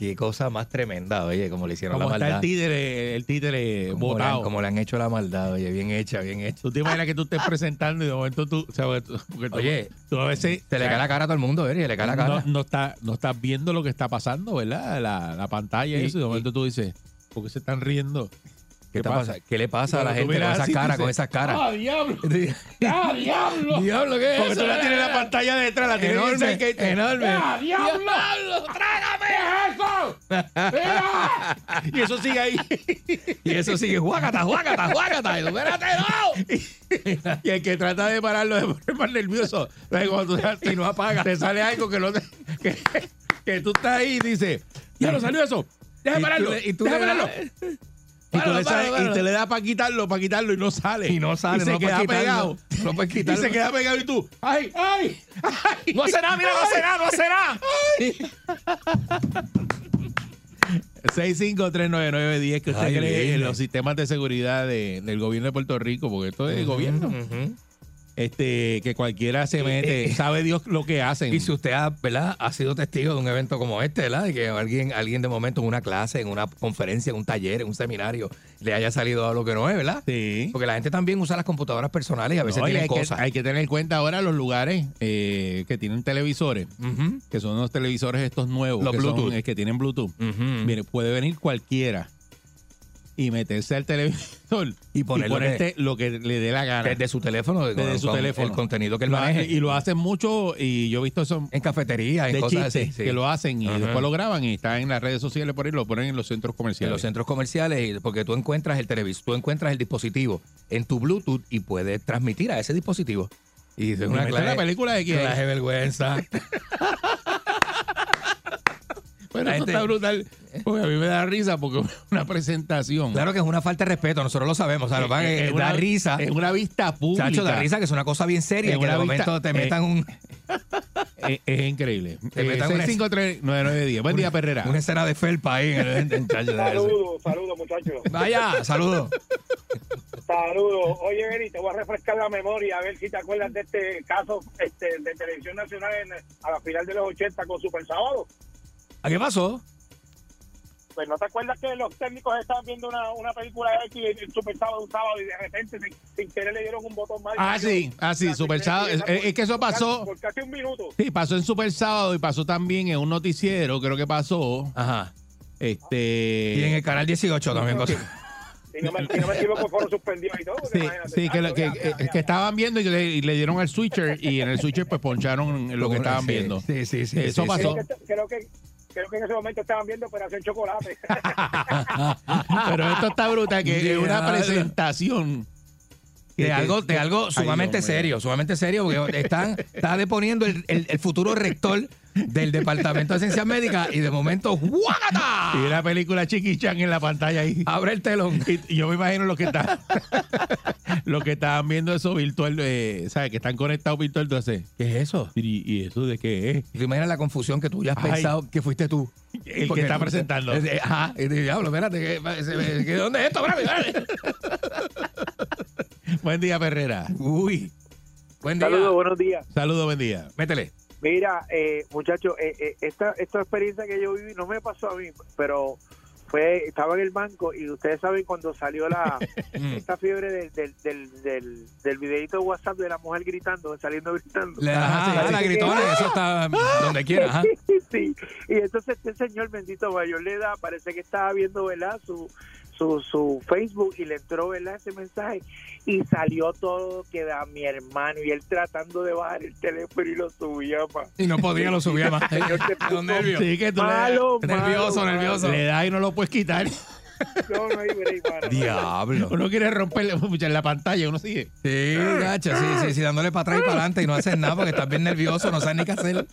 Qué cosa más tremenda, oye, como le hicieron Como la está el maldad. títere, el títere Como le, han, botado. como le han hecho la maldad, oye, bien hecha, bien hecha. Tú te imaginas que tú estés presentando y de momento tú, o sea, tú- Oye, tú a veces Se le cae la cara a todo el mundo, ¿verdad? Se le cae la no, cara. no está, no estás viendo lo que está pasando, ¿verdad? La, la pantalla y Y- eso, y de y- momento tú dices, ¿por qué se están riendo? ¿Qué, pasa? ¿Qué le pasa a la gente con esas tú caras, con dices, esas caras? ¡Ah, diablo! ¡Ah, diablo! Diablo, ¿qué es Porque eso? tú la tienes la pantalla detrás, la tienes Enorme, enorme. ¡Ah, diablo! ¡Trágame eso! ¡Mira! Y eso sigue ahí. Y eso sigue, juácata, juácata, juácata. Y espérate, no. Y el que trata de pararlo de poner más nervioso. Cuando tú, y no apaga. Te sale algo que no te, que, que tú estás ahí y dices, ya no salió eso. Y tú pararlo. y tú das- pararlo. Y, y te le da para quitarlo, para quitarlo y no sale. Y no sale, Y se no queda pegado. No puedes Y quitarlo. se queda pegado y tú, ¡ay, ay! ay No hace nada, mira, no hace nada, no hace nada. 6539910 que usted Ay, cree bien. en los sistemas de seguridad de- del gobierno de Puerto Rico, porque esto es gobierno. Ujú. Este, que cualquiera se mete, eh, sabe Dios lo que hacen. Y si usted ha, ¿verdad? ha sido testigo de un evento como este, ¿verdad? De que alguien, alguien de momento en una clase, en una conferencia, en un taller, en un seminario, le haya salido a lo que no es, ¿verdad? Sí. Porque la gente también usa las computadoras personales y a veces No, que, cosas. hay que tener en cuenta ahora los lugares eh, que tienen televisores, que son los televisores estos nuevos, Los que, son, Bluetooth. eh, que tienen Bluetooth. ujú. Mire, puede venir cualquiera y meterse al televisor Y poner lo ponerte lo que le dé la gana. Desde su teléfono, Desde con- su teléfono. El contenido que él Lo hace- maneje. y lo hacen mucho y yo he visto eso en cafeterías, en cosas así. sí. que lo hacen y Ajá. después lo graban y están en las redes sociales por ahí, lo ponen en los centros en comerciales. los centros comerciales, porque tú encuentras el televisor, tú encuentras el dispositivo en tu Bluetooth y puedes transmitir a ese dispositivo. Y es una clase, la película de quién. clase vergüenza. Pero La eso gente- está brutal. Porque a mí me da risa porque es una presentación. claro que es una falta de respeto, nosotros lo sabemos. O sea, lo es que Es da risa. Es una vista pública. Chacho, da risa que es una cosa bien seria, Es que de momento te eh, metan un, Es, es increíble. Te Eh, metan una- 653-9910. Buen día, Perrera. una escena de felpa ahí. En el. Saludos, saludos, muchachos. Vaya, saludos. Saludos. Oye, Beri, te voy a refrescar la memoria a ver si te acuerdas de este caso este, de Televisión Nacional en- a la final de los 80 con Super Sábado. ¿A qué pasó? Pues no te acuerdas que los técnicos estaban viendo una, una película de X en Super Sábado un sábado y de repente sin, sin querer le dieron un botón mal. Ah, sí, ah, sí, Super Sábado. Es, es que eso pasó. Por casi un minuto. Sí, pasó en Super Sábado y pasó también en un noticiero, creo que pasó. Ajá. Este. Y en el canal 18 también pasó. Si no me, si no me equivoco, fueron suspendidos y todo. Sí, imagínate. sí, que, lo- que, vea, vea, que- vea. que estaban viendo y le, y le dieron al switcher y en el switcher pues poncharon lo que estaban Sí, viendo. Sí, sí, sí. Eso sí, pasó. Creo que, creo que creo que en ese momento estaban viendo Operación Chocolate. Pero esto está brutal, que es una presentación. que de algo, de algo Ay, sumamente serio, sumamente serio, porque están, está deponiendo el, el- el futuro rector del Departamento de Ciencias Médicas y de momento, ¡guácata! Y una película chiquichan en la pantalla ahí. Abre el telón. Y, y yo me imagino los que están los que estaban viendo eso virtual, eh, ¿sabes? Que están conectados virtual, entonces. ¿Qué es eso? ¿Y, y eso de qué es? Tú imaginas la confusión que tú ya has Ay. pensado que fuiste tú. El Porque que está presentando. es de- Ajá. Y diablo, espérate, que, se- que- ¿dónde es esto? Espérate. Buen día, Perrera. Uy. Buen día. Saludos, buenos días. Saludos, buen día. Métele. Mira, eh, muchachos, eh, eh, esta, esta experiencia que yo viví no me pasó a mí, pero fue estaba en el banco y ustedes saben cuando salió la Mm. esta fiebre del, del, del, del, del videito de WhatsApp de la mujer gritando, saliendo gritando. Le- Ajá, Ajá, sí, la gritona, eso está donde quiera. Ajá. sí, y entonces este señor bendito mayor le da, parece que estaba viendo, ¿verdad? Su, su, su Facebook y le entró, ¿verdad? Ese mensaje y salió todo que da mi hermano y él tratando de bajar el teléfono y lo subía más. Y no podía, lo subía más. Los nervios. Sí, que tú Malo, malo, Nervioso, malo. nervioso. le, le das y no lo puedes quitar. No, no hay break, mano. Diablo. Uno quiere romperle mucho en la pantalla, uno sigue. Sí, gacho, sí, sí, sí, dándole para atrás y para adelante y no haces nada porque estás bien nervioso, no sabes ni qué hacer.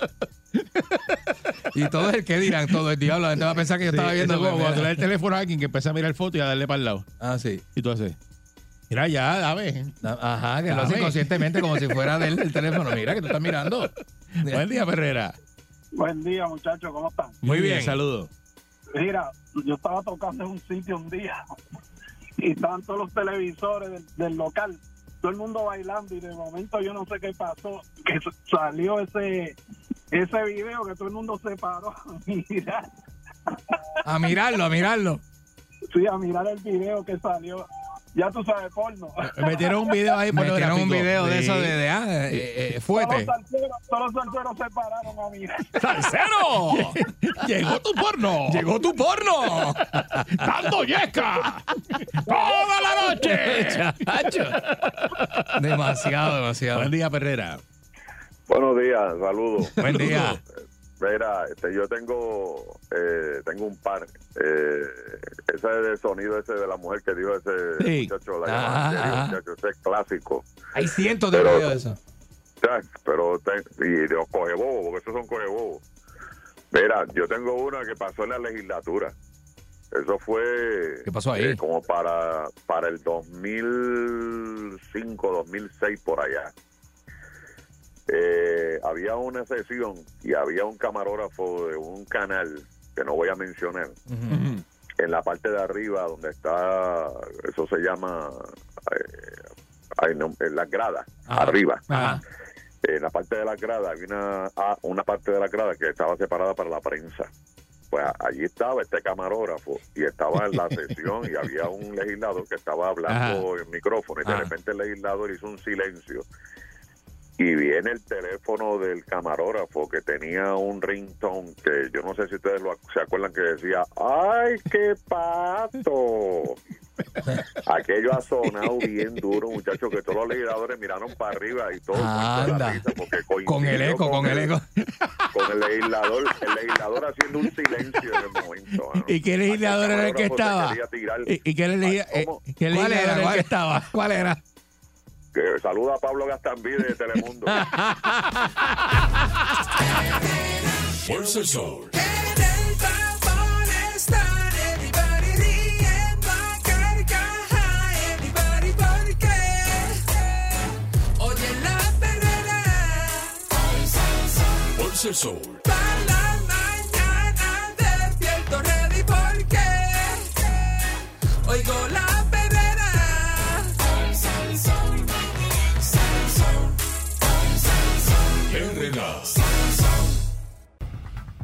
Y todo el que dirán, todo el diablo, la gente va a pensar que yo estaba Sí, viendo como cuando le das el teléfono a alguien que empieza a mirar foto y a darle para el lado. Ah, sí. Y tú haces, mira ya, dame. Ajá, que lo hace inconscientemente como si fuera del el teléfono. Mira que tú estás mirando. Buen día, Ferrera. Buen día, muchachos, ¿cómo están? Muy bien. Saludos. Mira, yo estaba tocando en un sitio un día y estaban todos los televisores del, del local, todo el mundo bailando y de momento yo no sé qué pasó, que salió ese ese video que todo el mundo se paró a mirar, A mirarlo, a mirarlo. sí, a mirar el video que salió. Ya tú sabes, porno. Metieron un video ahí Metieron un video de Sí. eso de, de ah, eh, eh, Todos fuete. los salseros, todos los salseros se pararon a mirar. ¡Salsero! Llegó tu porno. ¡Llegó tu porno! dando yesca. Toda la noche. Chacho. Demasiado, demasiado. Buen día, Ferrera. Buenos días, saludos. Buen día. Mira, este, yo tengo eh, tengo un par. Eh, ese es el sonido ese de la mujer que dijo ese Sí. muchacho, la llamada serio, ajá. muchacho, ese es clásico. Hay cientos de videos de eso. Pero te- y los cogebobo, porque esos son cogebobo. Mira, yo tengo una que pasó en la legislatura. Eso fue ¿Qué pasó ahí? eh, como para para el 2005, 2006 por allá. Eh, había una sesión y había un camarógrafo de un canal que no voy a mencionar. En la parte de arriba donde está eso se llama eh, no, en las gradas arriba. En la parte de la grada había una, ah, una parte de la grada que estaba separada para la prensa. Pues allí estaba este camarógrafo y estaba en la sesión y había un legislador que estaba hablando en micrófono y de Ajá. repente el legislador hizo un silencio y viene el teléfono del camarógrafo que tenía un ringtone que yo no sé si ustedes lo, se acuerdan que decía ¡Ay, qué pato! Aquello ha sonado bien duro, muchachos, que todos los legisladores miraron para arriba y de la Anda. Con el eco, con el eco. con el legislador, el legislador haciendo un silencio en el momento. mano. ¿Y qué legislador era el que estaba? ¿Y, y qué legislador Ay, ¿cómo? qué ¿Cuál legislador era? el ¿Cuál, que estaba? ¿Cuál era? Que saluda a Pablo Gastambide de Telemundo. Fuerza el sol. En el tapón está everybody riendo a carcaja, everybody porque oye la perrera. Fuerza el sol. Para la mañana despierto ready porque oigo la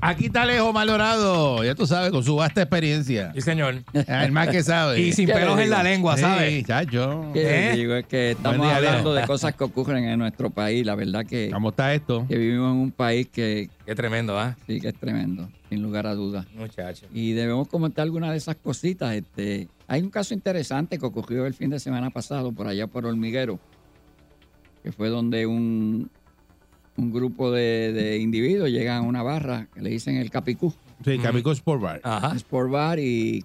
Aquí está Alejo Malorado, ya tú sabes, con su vasta experiencia. Sí, señor. El más que sabe. Y sin ¿Qué le pelos en la lengua, Sí, ¿sabes? chacho. ¿Qué ¿Eh? digo? Es que estamos día, hablando de cosas que ocurren en nuestro país. La verdad que, ¿Cómo está esto? que vivimos en un país que Qué tremendo, ¿ah? sí que es tremendo, sin lugar a dudas. Muchacho. Y debemos comentar algunas de esas cositas. Este, hay un caso interesante que ocurrió el fin de semana pasado por allá por Hormiguero, que fue donde un, un grupo de, de individuos llegan a una barra que le dicen el Capicú, Sí, Camico Sport Bar. Ajá. Sport Bar, y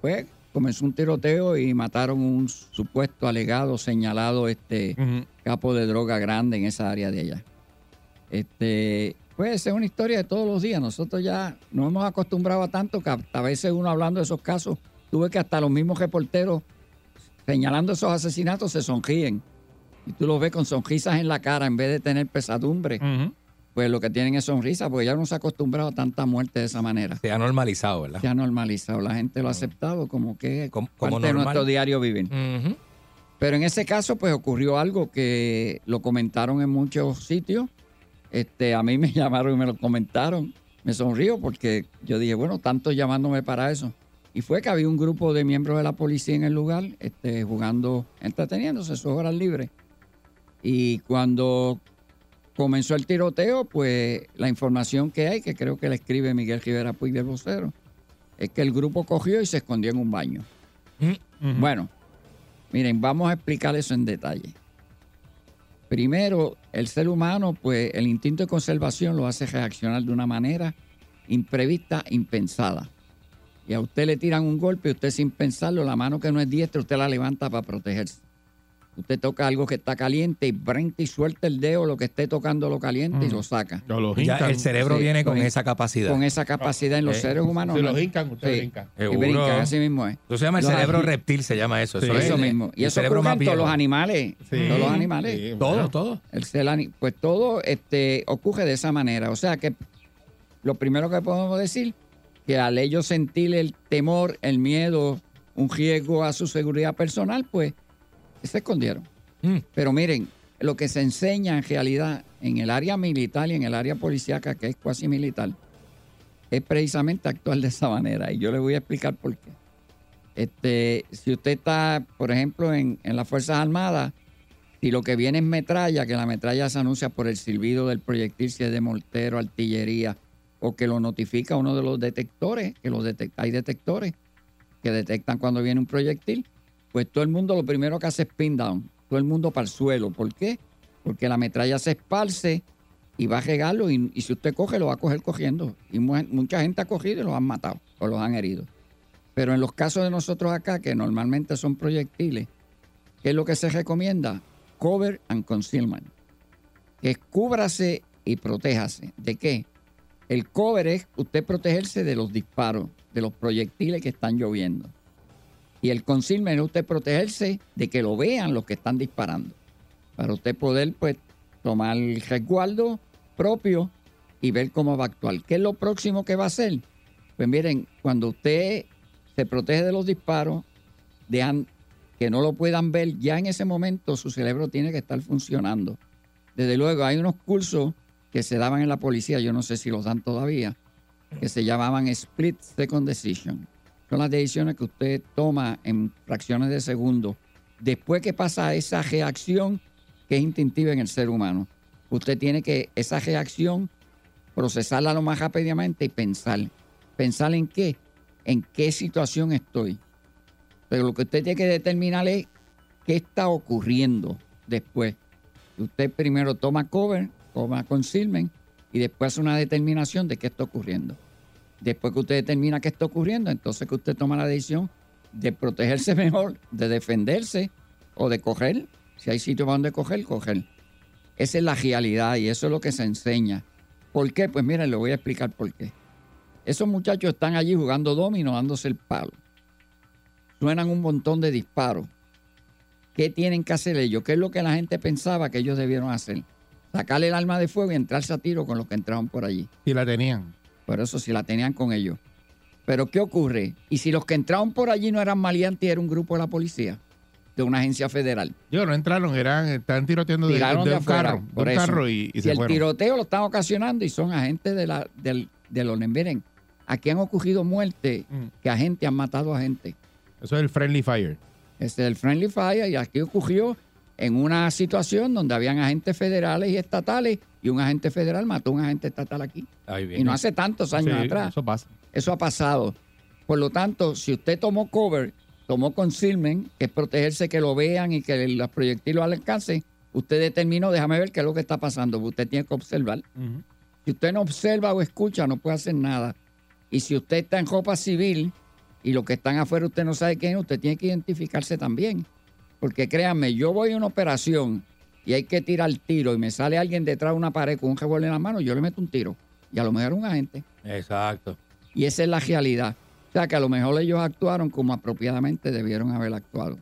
pues comenzó un tiroteo y mataron un supuesto alegado, señalado este capo de droga grande en esa área de allá. Este, pues es una historia de todos los días. Nosotros ya nos hemos acostumbrado a tanto que hasta a veces uno hablando de esos casos, tuve que hasta los mismos reporteros señalando esos asesinatos se sonríen. Y tú los ves con sonrisas en la cara en vez de tener pesadumbre. Pues lo que tienen es sonrisa porque ya no se ha acostumbrado a tanta muerte de esa manera. Se ha normalizado, ¿verdad? Se ha normalizado. La gente lo ha aceptado como que es parte de nuestro diario vivir. Pero en ese caso, pues ocurrió algo que lo comentaron en muchos sitios. Este, a mí me llamaron y me lo comentaron. Me sonrío porque yo dije, bueno, tanto llamándome para eso. Y fue que había un grupo de miembros de la policía en el lugar, este, jugando, entreteniéndose sus horas libres. Y cuando comenzó el tiroteo, pues la información que hay, que creo que la escribe Miguel Rivera Puig del Vocero, es que el grupo cogió y se escondió en un baño. Bueno, miren, vamos a explicar eso en detalle. Primero, el ser humano, pues el instinto de conservación lo hace reaccionar de una manera imprevista, impensada. Y a usted le tiran un golpe y usted sin pensarlo, la mano que no es diestra, usted la levanta para protegerse. Usted toca algo que está caliente y brinca y suelta el dedo, lo que esté tocando lo caliente y lo saca. Ya el cerebro Sí, viene con con- esa capacidad. Con esa capacidad en los Eh, seres humanos. Si ¿no? los hincan, ustedes Sí. brincan. Y brincan, así mismo es. Eso se llama el Los cerebro reptil, se llama eso. Sí. Eso, es Eso el- mismo. Y el eso cerebro ocurre en todos los animales. Sí. Todos los animales. Sí, Todo, todo. El ani- pues todo este, ocurre de esa manera. O sea que lo primero que podemos decir, que al ellos sentir el temor, el miedo, un riesgo a su seguridad personal, pues se escondieron. Mm. Pero miren, lo que se enseña en realidad en el área militar y en el área policíaca, que es cuasi militar, es precisamente actuar de esa manera. Y yo les voy a explicar por qué. Este, si usted está, por ejemplo, en, en las Fuerzas Armadas, si lo que viene es metralla, que la metralla se anuncia por el silbido del proyectil, si es de mortero, artillería, o que lo notifica uno de los detectores, que los detec- hay detectores que detectan cuando viene un proyectil, pues todo el mundo lo primero que hace es pin down, todo el mundo para el suelo. ¿Por qué? Porque la metralla se esparce y va a regarlo y, si usted coge, lo va a coger cogiendo. Y mu- mucha gente ha cogido y los han matado o los han herido. Pero en los casos de nosotros acá, que normalmente son proyectiles, ¿qué es lo que se recomienda? Cover and concealment. Que cúbrase y protéjase. ¿De qué? El cover es usted protegerse de los disparos, de los proyectiles que están lloviendo. Y el concealment es usted protegerse de que lo vean los que están disparando. Para usted poder, pues, tomar el resguardo propio y ver cómo va a actuar. ¿Qué es lo próximo que va a hacer? Pues miren, cuando usted se protege de los disparos, dejan que no lo puedan ver, ya en ese momento su cerebro tiene que estar funcionando. Desde luego, hay unos cursos que se daban en la policía, yo no sé si los dan todavía, que se llamaban Split Second Decision. Son las decisiones que usted toma en fracciones de segundo. Después que pasa esa reacción que es instintiva en el ser humano, usted tiene que esa reacción procesarla lo más rápidamente y pensar. ¿Pensar en qué? En qué situación estoy. Pero lo que usted tiene que determinar es qué está ocurriendo después. Usted primero toma cover, toma concealment y después hace una determinación de qué está ocurriendo. Después que usted determina qué está ocurriendo, entonces que usted toma la decisión de protegerse mejor, de defenderse o de coger. Si hay sitio para donde coger, coger. Esa es la realidad y eso es lo que se enseña. ¿Por qué? Pues miren, le voy a explicar por qué. Esos muchachos están allí jugando domino, dándose el palo. Suenan un montón de disparos. ¿Qué tienen que hacer ellos? ¿Qué es lo que la gente pensaba que ellos debieron hacer? Sacarle el arma de fuego y entrarse a tiro con los que entraban por allí. Y la tenían. Por eso si la tenían con ellos. Pero ¿qué ocurre? ¿Y si los que entraban por allí no eran maleantes, era un grupo de la policía? De una agencia federal. Yo no entraron, eran, estaban tiroteando de, Tiraron de de un afuera, carro, de por un eso. carro y, y Y se el fueron. tiroteo lo están ocasionando y son agentes de la, del, de los... Miren, aquí han ocurrido muertes Mm. que agentes han matado a gente. Eso es el friendly fire. Este es el Friendly Fire y aquí ocurrió en una situación donde habían agentes federales y estatales y un agente federal mató a un agente estatal aquí. Y no hace tantos años Sí, atrás. Eso pasa. Eso ha pasado. Por lo tanto, si usted tomó cover, tomó concealment, que es protegerse que lo vean y que los proyectiles al alcance, usted determinó, déjame ver qué es lo que está pasando. Usted tiene que observar. Si usted no observa o escucha, no puede hacer nada. Y si usted está en ropa civil y los que están afuera usted no sabe quién es, usted tiene que identificarse también. Porque créanme, yo voy a una operación y hay que tirar tiro y me sale alguien detrás de una pared con un revólver en la mano, yo le meto un tiro. Y a lo mejor un agente. Exacto. Y esa es la realidad. O sea que a lo mejor ellos actuaron como apropiadamente debieron haber actuado.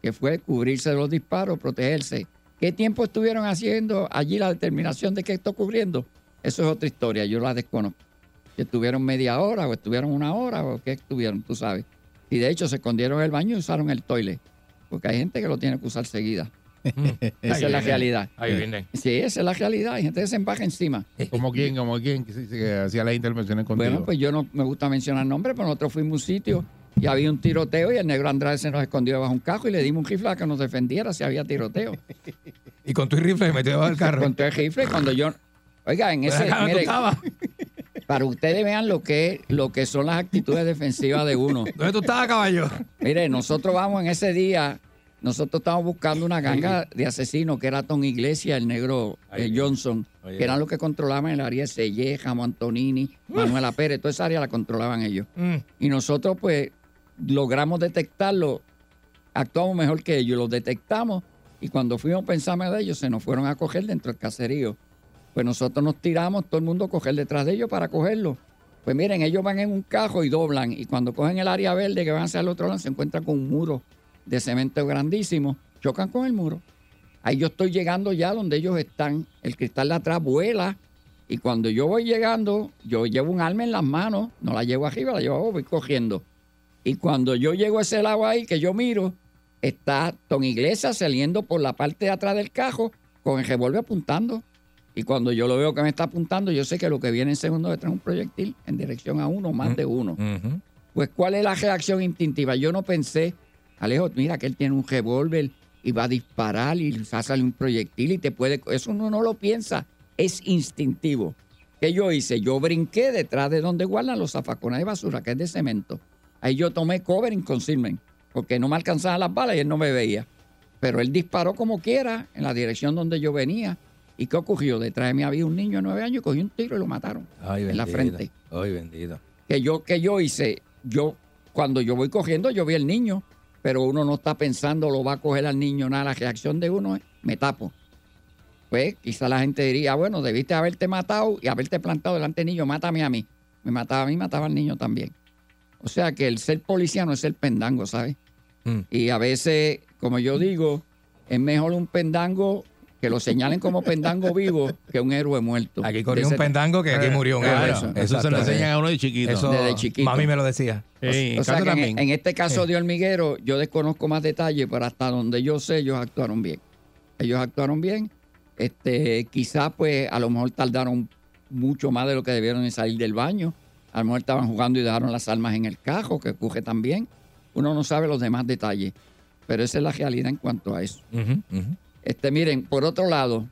Que fue cubrirse de los disparos, protegerse. ¿Qué tiempo estuvieron haciendo allí la determinación de qué está ocurriendo? Eso es otra historia, yo la desconozco. Si estuvieron media hora o estuvieron una hora o qué estuvieron, tú sabes. Y de hecho se escondieron en el baño y usaron el toilet. Porque hay gente que lo tiene que usar seguida. Esa es la realidad. Ahí viene. Sí, esa es la realidad. Hay gente que se empaja encima. Como quien, como quien que, hacía las intervenciones contigo. Bueno, pues yo no me gusta mencionar nombres, pero nosotros fuimos a un sitio y había un tiroteo y el negro Andrade se nos escondió debajo de un cajo y le dimos un rifle a que nos defendiera si había tiroteo. Y con tu rifle se metió debajo del carro. Con el rifle cuando yo... Oiga, en ese... acá, ¿dónde tú mire, para ustedes vean lo que, lo que son las actitudes defensivas de uno. ¿Dónde tú estabas, caballo? Mire, nosotros vamos en ese día, nosotros estábamos buscando una ganga de asesinos que era Tom Iglesias, el negro eh. Johnson, que eran los que controlaban el área de Selleja, Antonini, Manuela Pérez, toda esa área la controlaban ellos. Mm. Y nosotros, pues, logramos detectarlo, actuamos mejor que ellos, los detectamos Y cuando fuimos a pensarme de ellos, se nos fueron a coger dentro del caserío. Pues nosotros nos tiramos, todo el mundo a coger detrás de ellos para cogerlos. Pues miren, ellos van en un cajo y doblan. Y cuando cogen el área verde que van hacia el otro lado, se encuentran con un muro de cemento grandísimo. Chocan con el muro. Ahí yo estoy llegando ya donde ellos están. El cristal de atrás vuela. Y cuando yo voy llegando, yo llevo un arma en las manos. No la llevo arriba, la llevo abajo, voy cogiendo. Y cuando yo llego a ese lado ahí, que yo miro, está Don Iglesias saliendo por la parte de atrás del cajo con el revólver apuntando. Y cuando yo lo veo que me está apuntando, yo sé que lo que viene en segundo detrás es un proyectil en dirección a uno, más de uno. Pues, ¿cuál es la reacción instintiva? Yo no pensé, Alejo, mira que él tiene un revólver y va a disparar y salir un proyectil y te puede. Eso uno no lo piensa, es instintivo. ¿Qué yo hice? Yo brinqué detrás de donde guardan los zafacones de basura, que es de cemento. Ahí yo tomé cover en concealment, porque no me alcanzaban las balas y él no me veía. Pero él disparó como quiera en la dirección donde yo venía. ¿Y qué ocurrió? Detrás de mí había un niño de nueve años y cogió un tiro y lo mataron Ay, en la frente. Ay, bendito. que yo, que yo hice, yo, cuando yo voy cogiendo, yo vi al niño, pero uno no está pensando, lo va a coger al niño, nada, la reacción de uno es, me tapo. Pues quizá la gente diría, bueno, debiste haberte matado y haberte plantado delante del niño, mátame a mí. Me mataba a mí, mataba al niño también. O sea que el ser policía no es ser pendango, ¿sabes? Mm. Y a veces, como yo digo, es mejor un pendango que lo señalen como pendango vivo que un héroe muerto. Aquí corrió un pendango que aquí murió un héroe. eso. Eso se lo enseñan a uno de chiquito. Eso, Desde chiquito. Mami me lo decía. Sí, O sea Cato que en, este caso de Hormiguero, yo desconozco más detalles, pero hasta donde yo sé, ellos actuaron bien. Ellos actuaron bien. Este, quizás, pues, a lo mejor tardaron mucho más de lo que debieron en salir del baño. A lo mejor estaban jugando y dejaron las armas en el cajo, que ocurre también. Uno no sabe los demás detalles. Pero esa es la realidad en cuanto a eso. Ujú, ujú. Este, miren, por otro lado,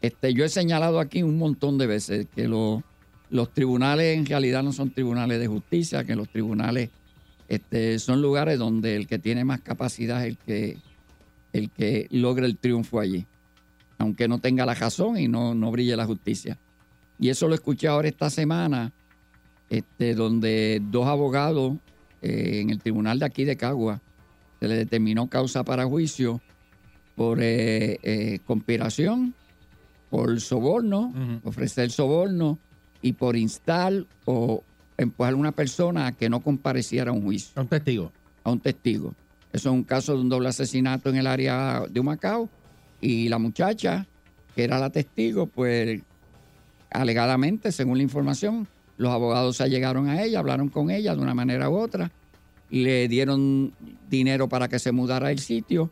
este, yo he señalado aquí un montón de veces que lo- los tribunales en realidad no son tribunales de justicia, que los tribunales este, son lugares donde el que tiene más capacidad es el que, el que logra el triunfo allí, aunque no tenga la razón y no, no brille la justicia. Y eso lo escuché ahora esta semana, este, donde dos abogados eh, en el tribunal de aquí de Cagua se le determinó causa para juicio por eh, eh, conspiración, por soborno, Ujú. ofrecer soborno y por instar o empujar a una persona a que no compareciera a un juicio, Un testigo. a un testigo. Eso es un caso de un doble asesinato en el área de Humacao y la muchacha, que era la testigo, pues alegadamente, según la información, los abogados se allegaron a ella, hablaron con ella de una manera u otra, le dieron dinero para que se mudara del sitio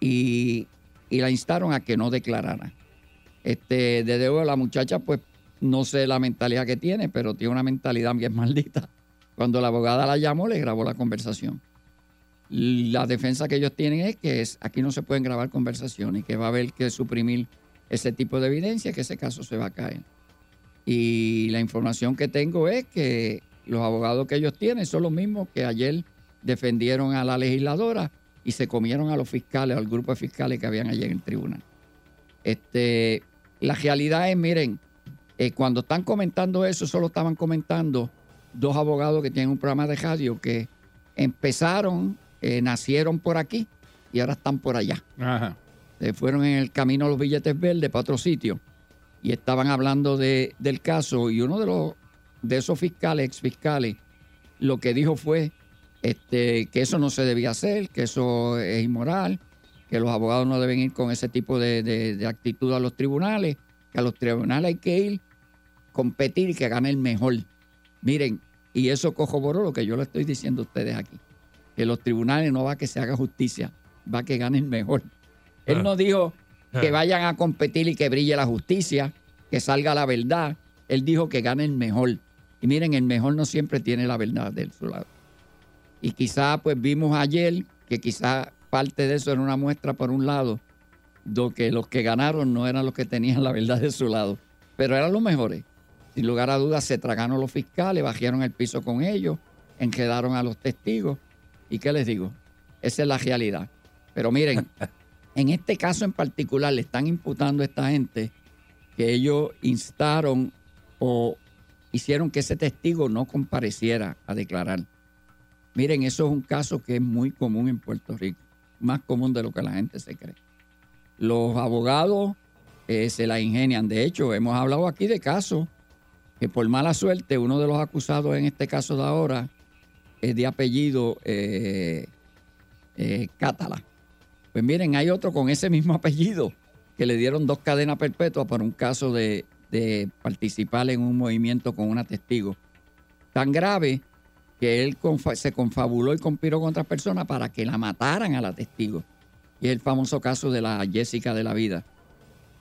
y, y la instaron a que no declarara. Este, desde luego la muchacha, pues no sé la mentalidad que tiene, pero tiene una mentalidad bien maldita. Cuando la abogada la llamó, le grabó la conversación. La defensa que ellos tienen es que aquí no se pueden grabar conversaciones, que va a haber que suprimir ese tipo de evidencia, que ese caso se va a caer. Y la información que tengo es que los abogados que ellos tienen son los mismos que ayer defendieron a la legisladora y se comieron a los fiscales, al grupo de fiscales que habían ayer en el tribunal. Este, la realidad es, miren, eh, cuando están comentando eso, solo estaban comentando dos abogados que tienen un programa de radio que empezaron, eh, nacieron por aquí y ahora están por allá. Ajá. Se fueron en el camino a los billetes verdes para otro sitio y estaban hablando de, del caso y uno de los de esos fiscales, ex fiscales, lo que dijo fue este, que eso no se debía hacer, que eso es inmoral, que los abogados no deben ir con ese tipo de, de- de actitud a los tribunales, que a los tribunales hay que ir, competir y que gane el mejor. Miren, y eso corroboró lo que yo le estoy diciendo a ustedes aquí, que los tribunales no va a que se haga justicia, va a que gane el mejor. Él no dijo que vayan a competir y que brille la justicia, que salga la verdad. Él dijo que gane el mejor. Y miren, el mejor no siempre tiene la verdad de su lado. Y quizá pues vimos ayer que quizá parte de eso era una muestra por un lado, de que los que ganaron no eran los que tenían la verdad de su lado, pero eran los mejores. Sin lugar a dudas se tragaron los fiscales, bajaron el piso con ellos, enredaron a los testigos. ¿Y qué les digo? Esa es la realidad. Pero miren, en este caso en particular le están imputando a esta gente que ellos instaron o hicieron que ese testigo no compareciera a declarar. Miren, eso es un caso que es muy común en Puerto Rico, más común de lo que la gente se cree. los abogados eh, se la ingenian. De hecho, hemos hablado aquí de casos que por mala suerte uno de los acusados en este caso de ahora es de apellido eh, eh, Cátala. Pues miren, hay otro con ese mismo apellido que le dieron dos cadenas perpetuas por un caso de, de participar en un movimiento con una testigo. Tan grave que él confa- se confabuló y conspiró con otras personas para que la mataran a la testigo. Y es el famoso caso de la Jessica de la Vida,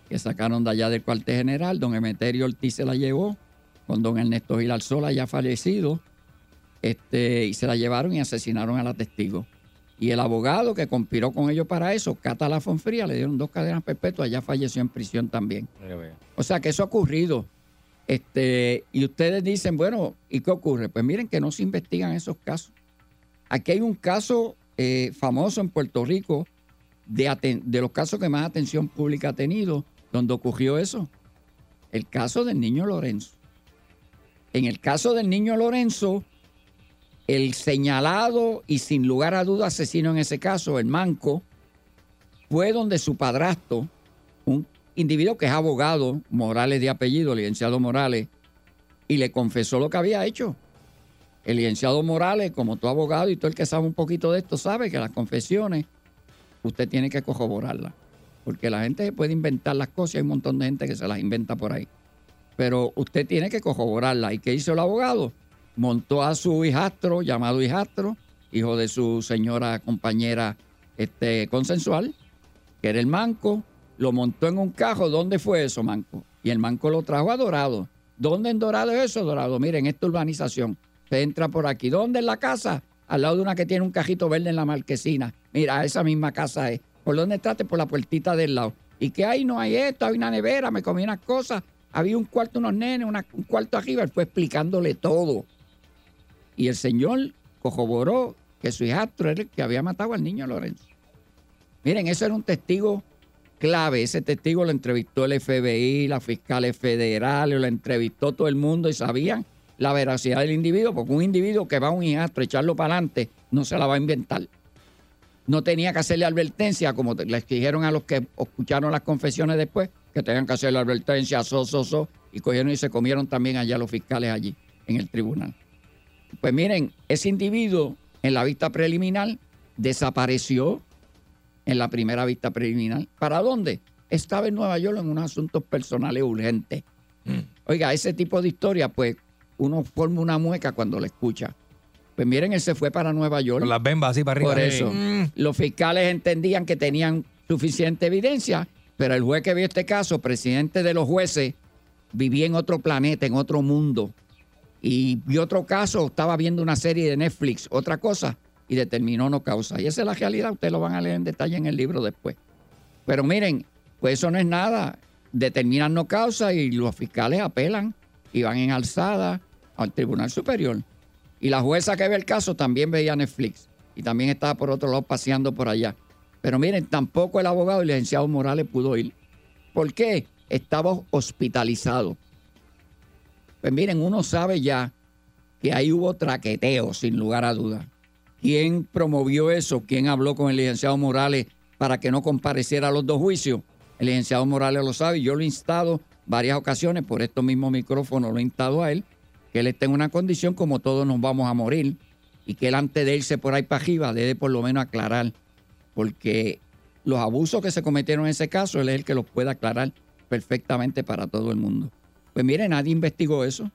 que sacaron de allá del cuartel general. Don Emeterio Ortiz se la llevó con don Ernesto Gilarzola ya fallecido, este, y se la llevaron y asesinaron a la testigo. Y el abogado que conspiró con ellos para eso, Catala Fonfría, le dieron dos cadenas perpetuas, ya falleció en prisión también. O sea que eso ha ocurrido. Este, y ustedes dicen, bueno, ¿y qué ocurre? Pues miren que no se investigan esos casos. Aquí hay un caso eh, famoso en Puerto Rico de, de los casos que más atención pública ha tenido, donde ocurrió eso. El caso del niño Lorenzo. En el caso del niño Lorenzo, el señalado y sin lugar a duda asesino en ese caso, el manco, fue donde su padrastro, individuo que es abogado, Morales de apellido, licenciado Morales, y le confesó lo que había hecho. El licenciado Morales, como tu abogado y todo el que sabe un poquito de esto, sabe que las confesiones usted tiene que corroborarlas. Porque la gente puede inventar las cosas, hay un montón de gente que se las inventa por ahí. Pero usted tiene que corroborarlas. ¿Y qué hizo el abogado? Montó a su hijastro, llamado hijastro, hijo de su señora compañera este, consensual, que era el manco, lo montó en un cajo. ¿Dónde fue eso, manco? Y el manco lo trajo a Dorado. ¿Dónde en Dorado es eso, Dorado? Miren, esta urbanización. Se entra por aquí. ¿Dónde en la casa? Al lado de una que tiene un cajito verde en la marquesina. Mira, esa misma casa es. ¿Por dónde entraste? Por la puertita del lado. ¿Y qué hay? No hay esto, hay una nevera, me comí unas cosas. Había un cuarto, unos nenes, una- un cuarto arriba. Él fue explicándole todo. Y el señor corroboró que su hijastro era el que había matado al niño Lorenzo. Miren, eso era un testigo clave. Ese testigo lo entrevistó el FBI, las fiscales federales, lo entrevistó todo el mundo y sabían la veracidad del individuo, porque un individuo que va a un hijastro, echarlo para adelante, no se la va a inventar. No tenía que hacerle advertencia, como les dijeron a los que escucharon las confesiones después, que tenían que hacerle advertencia, so, so, so, y cogieron y se comieron también allá los fiscales allí, en el tribunal. Pues miren, ese individuo en la vista preliminar desapareció en la primera vista preliminar. ¿Para dónde? Estaba en Nueva York en unos asuntos personales urgentes. Oiga, ese tipo de historia, pues uno forma una mueca cuando la escucha. Pues miren, él se fue para Nueva York. Con las bembas así para arriba. Por eso. Mm. Los fiscales entendían que tenían suficiente evidencia, pero el juez que vio este caso, presidente de los jueces, vivía en otro planeta, en otro mundo. Y vio otro caso, estaba viendo una serie de Netflix, otra cosa, y determinó no causa. Y esa es la realidad, ustedes lo van a leer en detalle en el libro después. Pero miren, pues eso no es nada. Determinan no causa y los fiscales apelan y van en alzada al Tribunal Superior. Y la jueza que ve el caso también veía Netflix y también estaba por otro lado paseando por allá. Pero miren, tampoco el abogado, el licenciado Morales, pudo ir. ¿Por qué? Estaba hospitalizado. Pues miren, uno sabe ya que ahí hubo traqueteo, sin lugar a dudas. ¿Quién promovió eso? ¿Quién habló con el licenciado Morales para que no compareciera a los dos juicios? El licenciado Morales lo sabe. Yo lo he instado varias ocasiones, por estos mismos micrófonos lo he instado a él, que él esté en una condición como todos nos vamos a morir y que él antes de irse por ahí para arriba debe por lo menos aclarar, porque los abusos que se cometieron en ese caso, él es el que los puede aclarar perfectamente para todo el mundo. Pues mire, nadie investigó eso.